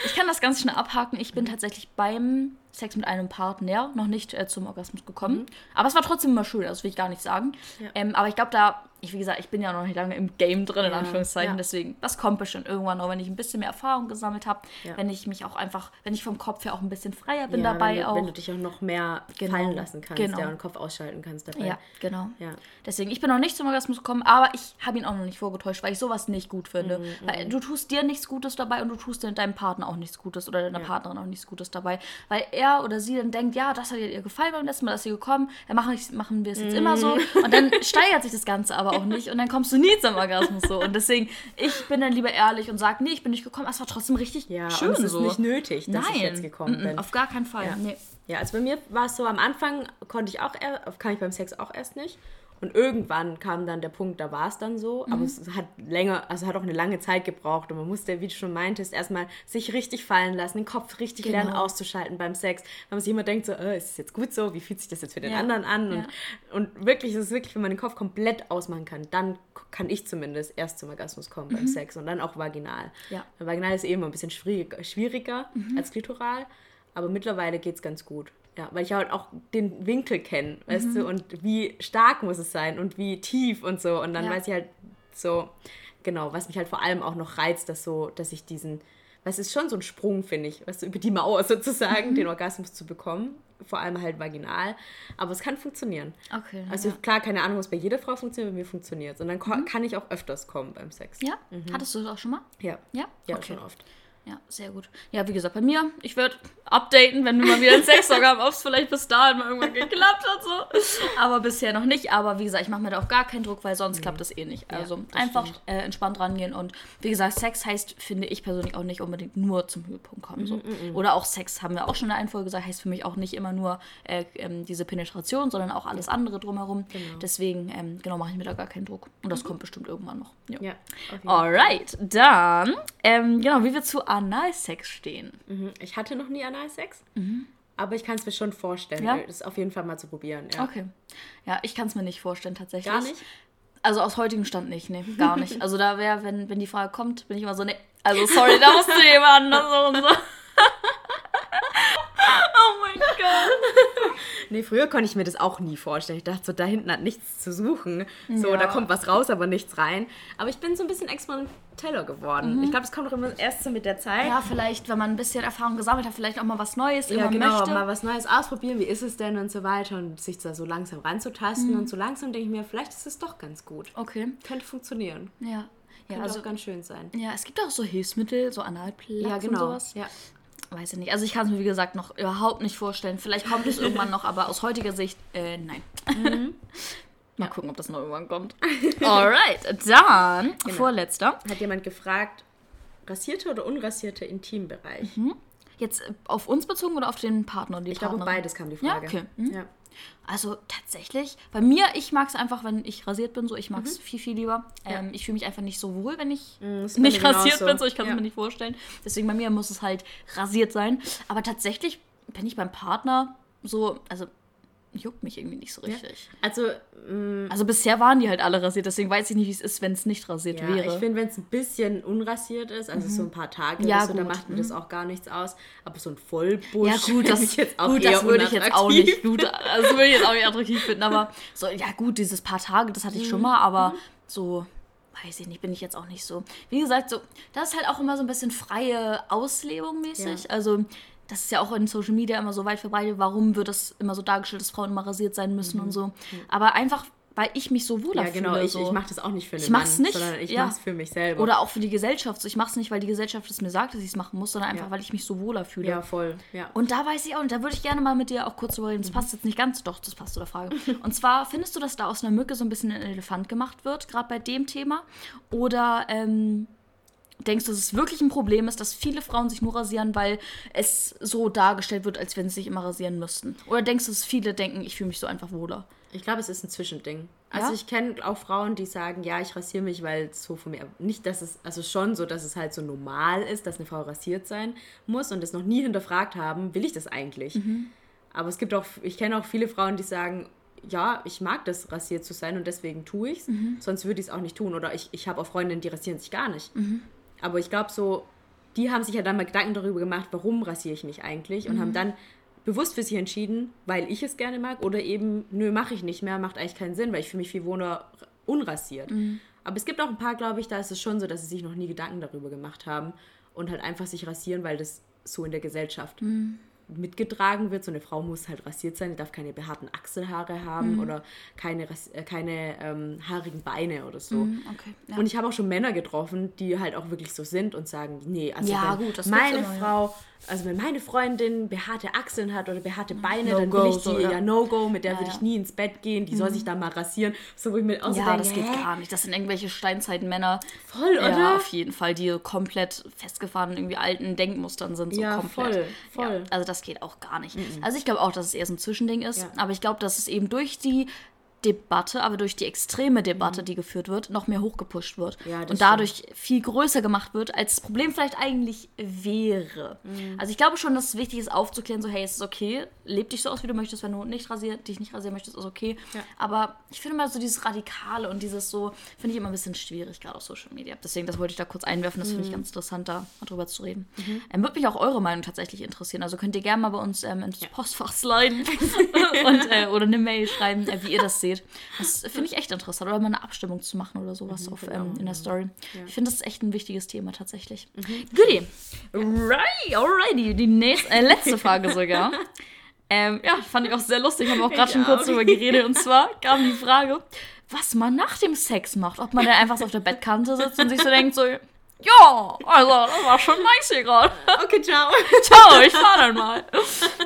[SPEAKER 1] Ich kann das ganz schnell abhaken. Ich bin tatsächlich beim Sex mit einem Partner noch nicht äh, zum Orgasmus gekommen. Aber es war trotzdem immer schön, das will ich gar nicht sagen.
[SPEAKER 2] Ja.
[SPEAKER 1] Ähm, aber ich glaube, da, ich, wie gesagt, ich bin ja noch nicht lange im Game drin, in
[SPEAKER 2] Ja,
[SPEAKER 1] Anführungszeichen.
[SPEAKER 2] ja.
[SPEAKER 1] Deswegen, das kommt bestimmt irgendwann noch, wenn ich ein bisschen mehr Erfahrung gesammelt habe. Wenn ich mich auch einfach, wenn ich vom Kopf her auch ein bisschen freier bin dabei
[SPEAKER 2] wenn du,
[SPEAKER 1] auch.
[SPEAKER 2] Wenn du dich auch noch mehr
[SPEAKER 1] Genau.
[SPEAKER 2] fallen lassen kannst,
[SPEAKER 1] Genau.
[SPEAKER 2] ja, und den Kopf ausschalten kannst dabei.
[SPEAKER 1] ja, genau.
[SPEAKER 2] Ja.
[SPEAKER 1] Deswegen, ich bin noch nicht zum Orgasmus gekommen, aber ich habe ihn auch noch nicht vorgetäuscht, weil ich sowas nicht gut finde.
[SPEAKER 2] Mhm,
[SPEAKER 1] weil du tust dir nichts Gutes dabei und du tust deinem Partner auch nichts Gutes oder deiner. Partnerin auch nichts Gutes dabei. Weil er oder sie dann denkt, ja, das hat ihr gefallen beim letzten Mal, dass sie gekommen, dann machen, machen wir es jetzt immer so.
[SPEAKER 2] Mhm.
[SPEAKER 1] Und dann steigert sich das Ganze aber auch nicht und dann kommst du nie zum Orgasmus so. Und deswegen, ich bin dann lieber ehrlich und sage, nee, ich bin nicht gekommen, es war trotzdem richtig
[SPEAKER 2] Ja,
[SPEAKER 1] schön
[SPEAKER 2] es ist
[SPEAKER 1] so.
[SPEAKER 2] nicht nötig, dass
[SPEAKER 1] Nein,
[SPEAKER 2] ich jetzt gekommen
[SPEAKER 1] mm, mm,
[SPEAKER 2] bin.
[SPEAKER 1] auf gar keinen Fall.
[SPEAKER 2] Ja.
[SPEAKER 1] Nee.
[SPEAKER 2] Ja, also bei mir war es so, am Anfang konnte ich auch, kann ich beim Sex auch erst nicht. Und irgendwann kam dann der Punkt, da war es dann so.
[SPEAKER 1] Mhm.
[SPEAKER 2] Aber es hat länger, also hat auch eine lange Zeit gebraucht. Und man musste, wie du schon meintest, erstmal sich richtig fallen lassen, den Kopf richtig
[SPEAKER 1] Genau.
[SPEAKER 2] lernen auszuschalten beim Sex. Weil man sich immer denkt, so, äh, ist es jetzt gut so? Wie fühlt sich das jetzt für den
[SPEAKER 1] Ja.
[SPEAKER 2] anderen an?
[SPEAKER 1] Ja.
[SPEAKER 2] Und, und wirklich, es ist wirklich, wenn man den Kopf komplett ausmachen kann, dann kann ich zumindest erst zum Orgasmus kommen beim Sex und dann auch vaginal.
[SPEAKER 1] Mhm. Ja. Mhm.
[SPEAKER 2] Vaginal ist eben ein bisschen schwierig, schwieriger als klitoral. Aber mittlerweile geht es ganz gut. Ja, weil ich halt auch den Winkel kenne, weißt
[SPEAKER 1] Mhm.
[SPEAKER 2] du, und wie stark muss es sein und wie tief und so. Und dann
[SPEAKER 1] Ja.
[SPEAKER 2] weiß ich halt so, genau, was mich halt vor allem auch noch reizt, dass so, dass ich diesen, was ist schon so ein Sprung, finde ich, weißt du, über die Mauer
[SPEAKER 1] Mhm.
[SPEAKER 2] sozusagen, den Orgasmus zu bekommen. Vor allem halt vaginal. Aber es kann funktionieren.
[SPEAKER 1] Okay.
[SPEAKER 2] Also
[SPEAKER 1] ja. Mhm.
[SPEAKER 2] klar, keine Ahnung, was bei jeder Frau funktioniert, bei mir funktioniert Und dann ko- kann ich auch öfters kommen beim Sex.
[SPEAKER 1] ja? Hattest du das auch schon mal?
[SPEAKER 2] Ja.
[SPEAKER 1] Ja?
[SPEAKER 2] Ja,
[SPEAKER 1] okay.
[SPEAKER 2] schon oft.
[SPEAKER 1] Ja, sehr gut. Ja, wie gesagt, bei mir, ich werde updaten, wenn wir mal wieder einen Sextalk haben, ob es vielleicht bis dahin mal irgendwann geklappt hat. So. Aber bisher noch nicht. Aber wie gesagt, ich mache mir da auch gar keinen Druck, weil sonst nee. klappt das eh nicht. Also ja, einfach äh, entspannt rangehen. Und wie gesagt, Sex heißt, finde ich persönlich auch nicht unbedingt nur zum Höhepunkt kommen. So. Mm -mm. Oder auch Sex, haben wir auch schon in der einen Folge gesagt, heißt für mich auch nicht immer nur äh, ähm, diese Penetration, sondern auch alles andere drumherum. Genau. Deswegen, ähm, genau, mache ich mir da gar keinen Druck. Und das mhm. kommt bestimmt irgendwann noch. Ja. ja Alright, dann, ähm, genau, wie wir zu Analsex stehen.
[SPEAKER 2] Mhm. Ich hatte noch nie Analsex. Mhm. Aber ich kann es mir schon vorstellen, ja? das auf jeden Fall mal zu probieren. Ja.
[SPEAKER 1] Okay. Ja, ich kann es mir nicht vorstellen, tatsächlich. Gar nicht? Also aus heutigem Stand nicht, nee, gar nicht. Also da wäre, wenn, wenn die Frage kommt, bin ich immer so, nee, also sorry, da musst du jemand anders so und so.
[SPEAKER 2] oh mein Gott. Nee, früher konnte ich mir das auch nie vorstellen. Ich dachte so, da hinten hat nichts zu suchen. So, ja. da kommt was raus, aber nichts rein. Aber ich bin so ein bisschen experimenteller geworden. Mhm. Ich glaube, es kommt auch immer erst so mit der Zeit.
[SPEAKER 1] Ja, vielleicht, wenn man ein bisschen Erfahrung gesammelt hat, vielleicht auch mal was Neues
[SPEAKER 2] ja, genau, möchte. mal was Neues ausprobieren. Wie ist es denn und so weiter. Und sich da so langsam ranzutasten. Mhm. Und so langsam denke ich mir, vielleicht ist es doch ganz gut. Okay. Könnte funktionieren. Ja. Ja, Könnte also, auch ganz schön sein.
[SPEAKER 1] Ja, es gibt auch so Hilfsmittel, so Analplatz ja, genau. und sowas. Ja weiß ich nicht. Also ich kann es mir, wie gesagt, noch überhaupt nicht vorstellen. Vielleicht kommt es irgendwann noch, aber aus heutiger Sicht, äh, nein. Mhm. Mal ja. gucken, ob das noch irgendwann kommt. Alright, dann genau. vorletzter.
[SPEAKER 2] Hat jemand gefragt, rasierte oder unrasierte Intimbereich?
[SPEAKER 1] Mhm. Jetzt auf uns bezogen oder auf den Partner?
[SPEAKER 2] Die ich Partnerin? glaube, beides kam die Frage.
[SPEAKER 1] Ja, okay. Mhm. Ja. Also tatsächlich, bei mir, ich mag es einfach, wenn ich rasiert bin, so ich mag es mhm. viel, viel lieber. Ja. Ähm, ich fühle mich einfach nicht so wohl, wenn ich mhm, nicht rasiert bin, so ich kann es ja. mir nicht vorstellen. Deswegen bei mir muss es halt rasiert sein. Aber tatsächlich bin ich beim Partner so, also juckt mich irgendwie nicht so richtig. Ja. Also, mm, also bisher waren die halt alle rasiert, deswegen weiß ich nicht, wie es ist, wenn es nicht rasiert
[SPEAKER 2] ja,
[SPEAKER 1] wäre.
[SPEAKER 2] Ich finde, wenn es ein bisschen unrasiert ist, also mhm. so ein paar Tage ja, so, dann macht mir mhm. das auch gar nichts aus. Aber so ein Vollbusch, ja gut, das, jetzt auch gut, das würde ich jetzt auch
[SPEAKER 1] nicht gut, das würde ich jetzt auch nicht attraktiv finden. Aber so, ja gut, dieses paar Tage, das hatte ich mhm. schon mal, aber mhm. so weiß ich nicht, bin ich jetzt auch nicht so. Wie gesagt, so, das ist halt auch immer so ein bisschen freie Auslebung mäßig. Ja. Also das ist ja auch in Social Media immer so weit verbreitet, warum wird das immer so dargestellt, dass Frauen immer rasiert sein müssen mhm. und so. Aber einfach, weil ich mich so wohler
[SPEAKER 2] ja, genau, fühle. Ich, so. ich mache das auch nicht für den ich mach's Mann, nicht, sondern ich ja. mache es für mich selber.
[SPEAKER 1] Oder auch für die Gesellschaft. Ich mache es nicht, weil die Gesellschaft es mir sagt, dass ich es machen muss, sondern einfach, ja. weil ich mich so wohler fühle.
[SPEAKER 2] Ja, voll. Ja.
[SPEAKER 1] Und da weiß ich auch, und da würde ich gerne mal mit dir auch kurz drüber reden. Das mhm. passt jetzt nicht ganz, doch, das passt zu der Frage. und zwar, findest du, dass da aus einer Mücke so ein bisschen ein Elefant gemacht wird, gerade bei dem Thema? Oder, ähm, denkst du, dass es wirklich ein Problem ist, dass viele Frauen sich nur rasieren, weil es so dargestellt wird, als wenn sie sich immer rasieren müssten? Oder denkst du, dass viele denken, ich fühle mich so einfach wohler?
[SPEAKER 2] Ich glaube, es ist ein Zwischending. Also ja? ich kenne auch Frauen, die sagen, ja, ich rasiere mich, weil es so von mir. Nicht, dass es, also schon so, dass es halt so normal ist, dass eine Frau rasiert sein muss und es noch nie hinterfragt haben, will ich das eigentlich? Mhm. Aber es gibt auch, ich kenne auch viele Frauen, die sagen, ja, ich mag das, rasiert zu sein und deswegen tue ich es, mhm. sonst würde ich es auch nicht tun. Oder ich, ich habe auch Freundinnen, die rasieren sich gar nicht. Mhm. Aber ich glaube so, die haben sich ja dann mal Gedanken darüber gemacht, warum rasiere ich mich eigentlich und mhm. haben dann bewusst für sich entschieden, weil ich es gerne mag oder eben, nö, mache ich nicht mehr, macht eigentlich keinen Sinn, weil ich fühle mich viel wohner unrasiert. Mhm. Aber es gibt auch ein paar, glaube ich, da ist es schon so, dass sie sich noch nie Gedanken darüber gemacht haben und halt einfach sich rasieren, weil das so in der Gesellschaft mhm mitgetragen wird. So eine Frau muss halt rasiert sein, die darf keine behaarten Achselhaare haben mhm. oder keine, äh, keine ähm, haarigen Beine oder so. Mhm, okay, ja. Und ich habe auch schon Männer getroffen, die halt auch wirklich so sind und sagen, nee, also ja, gut, meine Frau ja also wenn meine Freundin behaarte Achseln hat oder behaarte Beine, no dann will ich die, so, ja, ja No-Go, mit der ja, würde ich nie ins Bett gehen, die mhm. soll sich da mal rasieren. So, wo ich mir
[SPEAKER 1] auch ja, denke, das geht gar nicht. Das sind irgendwelche Steinzeitmänner. Voll, oder? Ja, auf jeden Fall, die komplett festgefahren irgendwie alten Denkmustern sind. So ja, komplett. voll, voll. Ja, also das geht auch gar nicht. Mhm. Also ich glaube auch, dass es eher so ein Zwischending ist. Aber ich glaube, dass es eben durch die Debatte, aber durch die extreme Debatte, mhm. die geführt wird, noch mehr hochgepusht wird. Ja, und dadurch stimmt. viel größer gemacht wird, als das Problem vielleicht eigentlich wäre. Mhm. Also ich glaube schon, dass es wichtig ist, aufzuklären, so hey, es ist okay, leb dich so aus, wie du möchtest, wenn du nicht rasiert, dich nicht rasieren möchtest, ist okay. Ja. Aber ich finde mal so dieses Radikale und dieses so, finde ich immer ein bisschen schwierig, gerade auf Social Media. Deswegen, das wollte ich da kurz einwerfen, das mhm. finde ich ganz interessant, da mal drüber zu reden. Mhm. Ähm, würde mich auch eure Meinung tatsächlich interessieren. Also könnt ihr gerne mal bei uns ähm, ins ja. Postfach sliden und, äh, oder eine Mail schreiben, äh, wie ihr das seht seht. Das finde ich echt interessant. Oder mal eine Abstimmung zu machen oder sowas mhm, auf, genau, ähm, in der Story. Ja. Ich finde das ist echt ein wichtiges Thema tatsächlich. Mhm. Goodie. Right, alrighty. Die nächste, äh, letzte Frage sogar. ähm, ja, fand ich auch sehr lustig. Haben wir auch gerade schon kurz drüber geredet. Und zwar kam die Frage, was man nach dem Sex macht. Ob man dann einfach so auf der Bettkante sitzt und sich so denkt, so, Ja, also das war schon nice hier gerade.
[SPEAKER 2] Okay, ciao.
[SPEAKER 1] Ciao, ich fahr dann mal.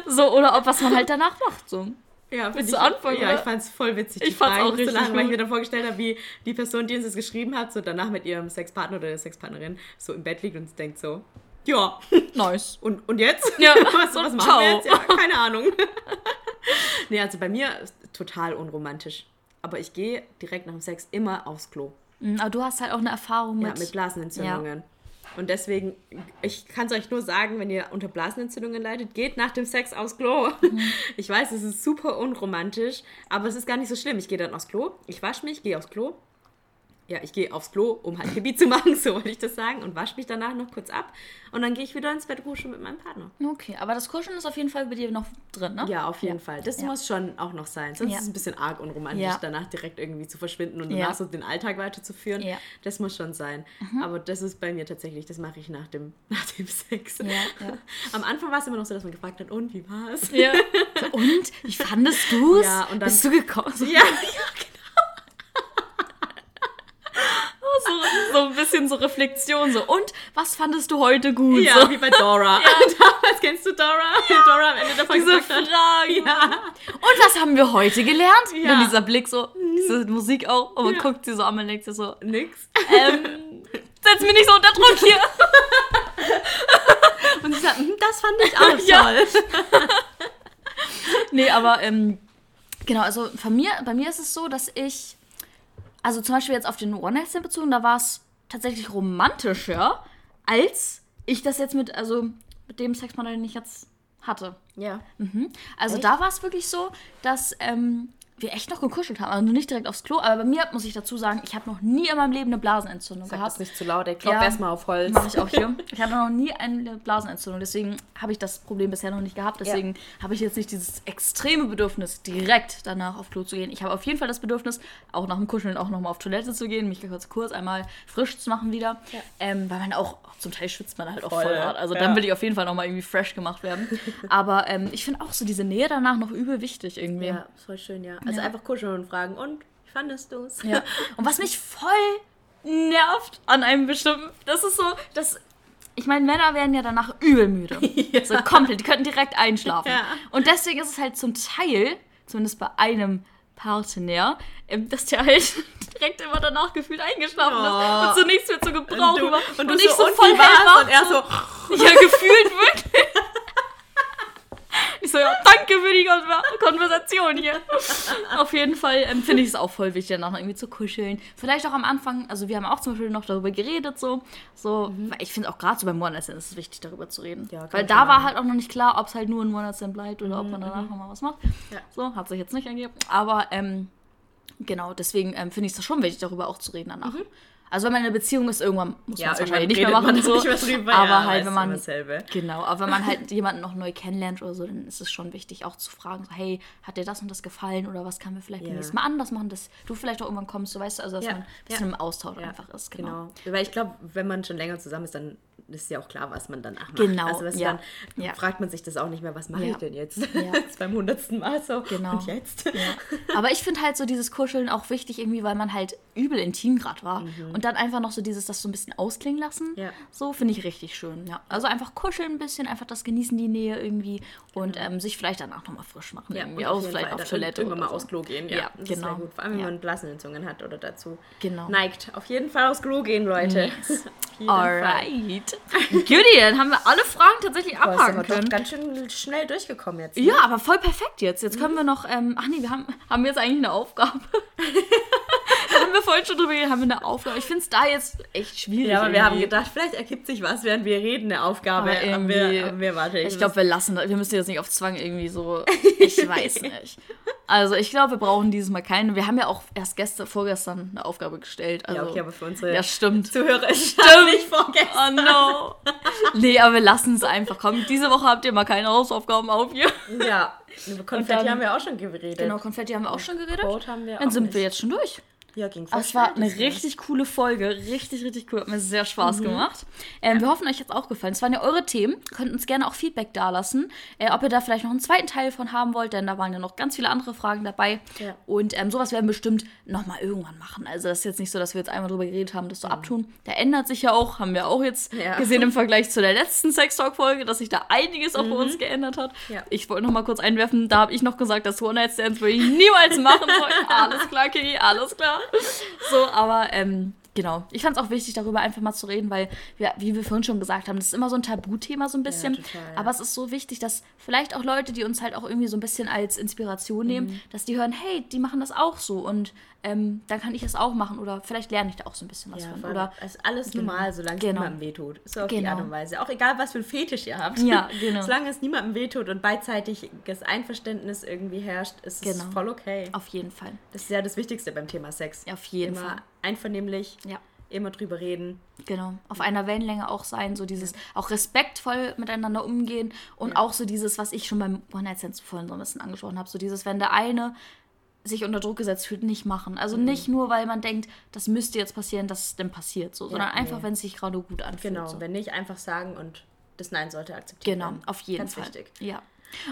[SPEAKER 1] So, oder ob was man halt danach macht. So.
[SPEAKER 2] Ja, find
[SPEAKER 1] du anfangen,
[SPEAKER 2] Ja,
[SPEAKER 1] oder?
[SPEAKER 2] ich fand's voll witzig.
[SPEAKER 1] Ich
[SPEAKER 2] die
[SPEAKER 1] fand's
[SPEAKER 2] Fragen
[SPEAKER 1] auch
[SPEAKER 2] zu
[SPEAKER 1] richtig
[SPEAKER 2] lachen, weil ich mir dann vorgestellt habe, wie die Person, die uns das geschrieben hat, so danach mit ihrem Sexpartner oder der Sexpartnerin so im Bett liegt und denkt so, ja,
[SPEAKER 1] Nice.
[SPEAKER 2] und, und jetzt?
[SPEAKER 1] Ja,
[SPEAKER 2] was, was machen
[SPEAKER 1] ciao.
[SPEAKER 2] wir jetzt? Ja, keine Ahnung. nee, also bei mir total unromantisch. Aber ich gehe direkt nach dem Sex immer aufs Klo.
[SPEAKER 1] Mm, Aber du hast halt auch eine Erfahrung
[SPEAKER 2] Ja,
[SPEAKER 1] mit.
[SPEAKER 2] mit Blasenentzündungen. Und deswegen, ich kann es euch nur sagen, wenn ihr unter Blasenentzündungen leidet, geht nach dem Sex aufs Klo. Ich weiß, es ist super unromantisch, aber es ist gar nicht so schlimm. Ich gehe dann aufs Klo, ich wasche mich, gehe aufs Klo. Ja, ich gehe aufs Klo, um halt Pipi zu machen, so wollte ich das sagen, und wasche mich danach noch kurz ab. Und dann gehe ich wieder ins Bett kuscheln mit meinem Partner.
[SPEAKER 1] Okay, aber das Kuscheln ist auf jeden Fall bei dir noch drin, ne?
[SPEAKER 2] Ja, auf jeden Fall. Das
[SPEAKER 1] Ja.
[SPEAKER 2] muss schon auch noch sein. Sonst
[SPEAKER 1] Ja.
[SPEAKER 2] ist es ein bisschen arg unromantisch,
[SPEAKER 1] Ja.
[SPEAKER 2] danach direkt irgendwie zu verschwinden und
[SPEAKER 1] Ja.
[SPEAKER 2] danach so den Alltag weiterzuführen.
[SPEAKER 1] Ja. Mhm.
[SPEAKER 2] Das muss schon sein. Aber das ist bei mir tatsächlich, das mache ich nach dem, nach dem Sex.
[SPEAKER 1] Ja, ja.
[SPEAKER 2] Am Anfang war es immer noch so, dass man gefragt hat, und wie war's?
[SPEAKER 1] Ja. So, und? Wie fandest du es?
[SPEAKER 2] Ja, und dann-
[SPEAKER 1] Bist du gekommen? So,
[SPEAKER 2] Ja,
[SPEAKER 1] so, so ein bisschen so Reflexion. So, und? Was fandest du heute gut?
[SPEAKER 2] ja,
[SPEAKER 1] so.
[SPEAKER 2] wie bei Dora. Damals kennst du Dora? Wie Dora am Ende davon
[SPEAKER 1] Diese. Fragen.
[SPEAKER 2] Ja.
[SPEAKER 1] Und was haben wir heute gelernt?
[SPEAKER 2] Ja.
[SPEAKER 1] Dann dieser Blick so, diese Musik auch. Und man
[SPEAKER 2] Ja.
[SPEAKER 1] guckt sie so an und denkt sich so,
[SPEAKER 2] Nix.
[SPEAKER 1] ähm, setz mich nicht so unter Druck hier.
[SPEAKER 2] Und sie sagt, "Hm, das fand ich auch
[SPEAKER 1] Ja.
[SPEAKER 2] toll.
[SPEAKER 1] Nee, aber ähm, genau, also von mir, bei mir ist es so, dass ich, also zum Beispiel jetzt auf den One-Night-Stand bezogen, da war es tatsächlich romantischer, als ich das jetzt mit, also mit dem Sexpartner, den ich jetzt hatte.
[SPEAKER 2] Ja.
[SPEAKER 1] Also
[SPEAKER 2] Echt?
[SPEAKER 1] da war es wirklich so, dass ähm, wir echt noch gekuschelt haben. Also nicht direkt aufs Klo, aber bei mir muss ich dazu sagen, ich habe noch nie in meinem Leben eine Blasenentzündung
[SPEAKER 2] Sag
[SPEAKER 1] gehabt.
[SPEAKER 2] das nicht zu laut, ey. Klopf
[SPEAKER 1] Ja.
[SPEAKER 2] erstmal auf Holz.
[SPEAKER 1] Mache ich auch hier. Ich hatte noch nie eine Blasenentzündung, deswegen habe ich das Problem bisher noch nicht gehabt. Deswegen habe ich jetzt nicht dieses extreme Bedürfnis, direkt danach auf Klo zu gehen. Ich habe auf jeden Fall das Bedürfnis, auch nach dem Kuscheln auch nochmal auf Toilette zu gehen, mich kurz, kurz einmal frisch zu machen wieder. Ähm, weil man auch, zum Teil schwitzt man halt auch voll,
[SPEAKER 2] Voll,
[SPEAKER 1] hart. Also
[SPEAKER 2] ja.
[SPEAKER 1] dann will ich auf jeden Fall nochmal irgendwie fresh gemacht werden. Aber ähm, ich finde auch so diese Nähe danach noch übel wichtig irgendwie.
[SPEAKER 2] Ja, voll schön, ja. Also
[SPEAKER 1] Ja.
[SPEAKER 2] einfach kuscheln und fragen, und wie fandest du es?
[SPEAKER 1] Ja. Und was mich voll nervt an einem bestimmten, das ist so, dass ich meine, Männer werden ja danach übel müde. So komplett, die könnten direkt einschlafen.
[SPEAKER 2] Ja.
[SPEAKER 1] Und deswegen ist es halt zum Teil, zumindest bei einem Partner, ähm, dass der halt direkt immer danach gefühlt eingeschlafen ist
[SPEAKER 2] Oh.
[SPEAKER 1] und so nichts mehr zu gebrauchen
[SPEAKER 2] du,
[SPEAKER 1] war.
[SPEAKER 2] und du
[SPEAKER 1] ich
[SPEAKER 2] so,
[SPEAKER 1] so
[SPEAKER 2] und
[SPEAKER 1] voll
[SPEAKER 2] war's?
[SPEAKER 1] hellwach.
[SPEAKER 2] Und er so,
[SPEAKER 1] Ja, gefühlt wirklich. Ich so, ja, danke für die Kon- Konversation hier. Auf jeden Fall ähm, finde ich es auch voll wichtig, danach noch irgendwie zu kuscheln. Vielleicht auch am Anfang, also wir haben auch zum Beispiel noch darüber geredet, so. so weil ich finde auch gerade so beim One-Night-Stand ist es wichtig, darüber zu reden.
[SPEAKER 2] Mhm. Ja,
[SPEAKER 1] weil da war halt auch noch nicht klar, ob es halt nur ein One-Night-Stand bleibt oder ob man danach nochmal was macht.
[SPEAKER 2] Mhm. Ja.
[SPEAKER 1] So, hat sich jetzt nicht ergeben. Aber ähm, genau, deswegen ähm, finde ich es schon wichtig, darüber auch zu reden danach. Also wenn man in einer Beziehung ist, irgendwann muss
[SPEAKER 2] Ja,
[SPEAKER 1] man es wahrscheinlich nicht mehr machen. So.
[SPEAKER 2] nicht mehr drüber,
[SPEAKER 1] aber
[SPEAKER 2] ja,
[SPEAKER 1] halt, wenn man
[SPEAKER 2] dasselbe.
[SPEAKER 1] Genau, aber wenn man halt jemanden noch neu kennenlernt oder so, dann ist es schon wichtig, auch zu fragen, so, hey, hat dir das und das gefallen oder was können wir vielleicht beim nächsten Mal anders machen, dass du vielleicht auch irgendwann kommst, so weißt du, also dass man ein bisschen im Austausch einfach ist. Genau.
[SPEAKER 2] Genau. Weil ich glaube, wenn man schon länger zusammen ist, dann ist ja auch klar, was man danach macht.
[SPEAKER 1] Genau,
[SPEAKER 2] Also du,
[SPEAKER 1] ja.
[SPEAKER 2] dann
[SPEAKER 1] Ja.
[SPEAKER 2] fragt man sich das auch nicht mehr, was mache
[SPEAKER 1] Ja.
[SPEAKER 2] ich denn jetzt?
[SPEAKER 1] Ja.
[SPEAKER 2] Jetzt beim hundertsten Mal so.
[SPEAKER 1] Genau.
[SPEAKER 2] Und jetzt?
[SPEAKER 1] Ja. Aber ich finde halt so dieses Kuscheln auch wichtig irgendwie, weil man halt übel intim gerade war. Und dann einfach noch so dieses, das so ein bisschen ausklingen lassen.
[SPEAKER 2] Mhm. Ja.
[SPEAKER 1] So finde ich richtig schön. Ja. Also einfach kuscheln ein bisschen, einfach das genießen, die Nähe irgendwie und ähm, sich vielleicht danach nochmal frisch machen. irgendwie
[SPEAKER 2] und
[SPEAKER 1] aus, vielleicht
[SPEAKER 2] Fall
[SPEAKER 1] auf Toilette.
[SPEAKER 2] Irgendwann mal
[SPEAKER 1] so.
[SPEAKER 2] aufs Klo gehen. Ja,
[SPEAKER 1] Ja,
[SPEAKER 2] das
[SPEAKER 1] genau.
[SPEAKER 2] Ist gut. Vor allem, wenn
[SPEAKER 1] Ja.
[SPEAKER 2] man Blasenentzündungen hat oder dazu
[SPEAKER 1] Genau.
[SPEAKER 2] neigt. Auf jeden Fall aufs Klo gehen, Leute. Jeden Fall.
[SPEAKER 1] Alright. Goodie, dann haben wir alle Fragen tatsächlich
[SPEAKER 2] Boah,
[SPEAKER 1] abhaken
[SPEAKER 2] aber doch
[SPEAKER 1] können.
[SPEAKER 2] ganz schön schnell durchgekommen jetzt. ne?
[SPEAKER 1] Ja, aber voll perfekt jetzt. Jetzt können wir noch, ähm, ach nee, wir haben, haben wir jetzt eigentlich eine Aufgabe. haben wir vorhin schon drüber geredet, haben wir eine Aufgabe. Ich finde es da jetzt echt schwierig.
[SPEAKER 2] Ja, aber wir haben
[SPEAKER 1] irgendwie.
[SPEAKER 2] gedacht, vielleicht ergibt sich was, während wir reden, eine Aufgabe.
[SPEAKER 1] Aber irgendwie-
[SPEAKER 2] wir, aber wir, warte,
[SPEAKER 1] Ich glaube, wir lassen das. Wir müssen jetzt nicht auf Zwang irgendwie so. Ich weiß nicht. Also, ich glaube, wir brauchen dieses Mal keine. Wir haben ja auch erst gestern, vorgestern eine Aufgabe gestellt. Also,
[SPEAKER 2] Ja, okay, aber für unsere
[SPEAKER 1] ja, stimmt.
[SPEAKER 2] Zuhörer ist nicht vergessen.
[SPEAKER 1] Oh no. Nee, aber wir lassen es einfach kommen. Diese Woche habt ihr mal keine Hausaufgaben auf hier.
[SPEAKER 2] Ja, über Konfetti
[SPEAKER 1] dann-
[SPEAKER 2] haben wir auch schon geredet.
[SPEAKER 1] Genau, Konfetti haben wir auch schon geredet.
[SPEAKER 2] Brot haben wir
[SPEAKER 1] Dann sind
[SPEAKER 2] nicht.
[SPEAKER 1] wir jetzt schon durch.
[SPEAKER 2] Ja, ging
[SPEAKER 1] Aber es war eine richtig coole Folge. Richtig, richtig cool. Hat mir sehr Spaß mhm. gemacht. Ähm, ja. Wir hoffen, euch hat es auch gefallen. Es waren ja eure Themen. Könnt uns gerne auch Feedback dalassen. Äh, ob ihr da vielleicht noch einen zweiten Teil von haben wollt, denn da waren ja noch ganz viele andere Fragen dabei. Ja. Und ähm, sowas werden wir bestimmt nochmal irgendwann machen. Also das ist jetzt nicht so, dass wir jetzt einmal drüber geredet haben, das so mhm. abtun. Der ändert sich ja auch. Haben wir auch jetzt ja. gesehen im Vergleich zu der letzten Sex Talk-Folge, dass sich da einiges auch mhm. bei uns geändert hat. Ich wollte noch mal kurz einwerfen, da habe ich noch gesagt, dass One-Night-Stands würde ich niemals machen sollen. alles klar, Kiki, alles klar. So, aber ähm, genau. Ich fand es auch wichtig, darüber einfach mal zu reden, weil, wir, wie wir vorhin schon gesagt haben, das ist immer so ein Tabuthema so ein bisschen. Ja, total, ja. Aber es ist so wichtig, dass vielleicht auch Leute, die uns halt auch irgendwie so ein bisschen als Inspiration nehmen, mhm. dass die hören, hey, die machen das auch so und ähm, dann kann ich das auch machen oder vielleicht lerne ich da auch so ein bisschen was ja, von. Oder
[SPEAKER 2] es ist alles genau. normal, solange genau. es niemandem wehtut. So auf genau. die Art und Weise. Auch egal, was für ein Fetisch ihr habt.
[SPEAKER 1] Ja, genau.
[SPEAKER 2] solange es niemandem wehtut und beidseitiges Einverständnis irgendwie herrscht, ist es genau. voll okay.
[SPEAKER 1] Auf jeden Fall.
[SPEAKER 2] Das ist ja das Wichtigste beim Thema Sex.
[SPEAKER 1] Auf jeden
[SPEAKER 2] Immer
[SPEAKER 1] Fall.
[SPEAKER 2] Einvernehmlich. Ja immer drüber reden.
[SPEAKER 1] Genau, auf einer Wellenlänge auch sein, so dieses ja. auch respektvoll miteinander umgehen und auch so dieses, was ich schon beim One Night Stands vorhin so ein bisschen angesprochen habe, so dieses, wenn der eine sich unter Druck gesetzt fühlt, nicht machen. Also mhm. nicht nur, weil man denkt, das müsste jetzt passieren, dass es denn passiert, so, sondern einfach, nee. wenn es sich gerade gut anfühlt.
[SPEAKER 2] Genau,
[SPEAKER 1] so.
[SPEAKER 2] wenn nicht, einfach sagen und das Nein sollte akzeptiert
[SPEAKER 1] genau,
[SPEAKER 2] werden.
[SPEAKER 1] Genau, auf jeden
[SPEAKER 2] Ganz
[SPEAKER 1] Fall.
[SPEAKER 2] wichtig.
[SPEAKER 1] Ja.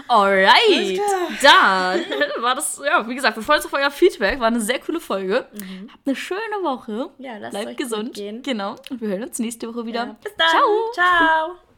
[SPEAKER 1] Alright, dann war das, ja, wie gesagt, wir freuen uns auf euer Feedback. War eine sehr coole Folge. Mhm. Habt eine schöne Woche.
[SPEAKER 2] Ja, lasst
[SPEAKER 1] Bleibt
[SPEAKER 2] euch
[SPEAKER 1] gesund.
[SPEAKER 2] Gehen.
[SPEAKER 1] Genau. Und wir hören uns nächste Woche wieder.
[SPEAKER 2] Ja, bis dann. Ciao.
[SPEAKER 1] Ciao.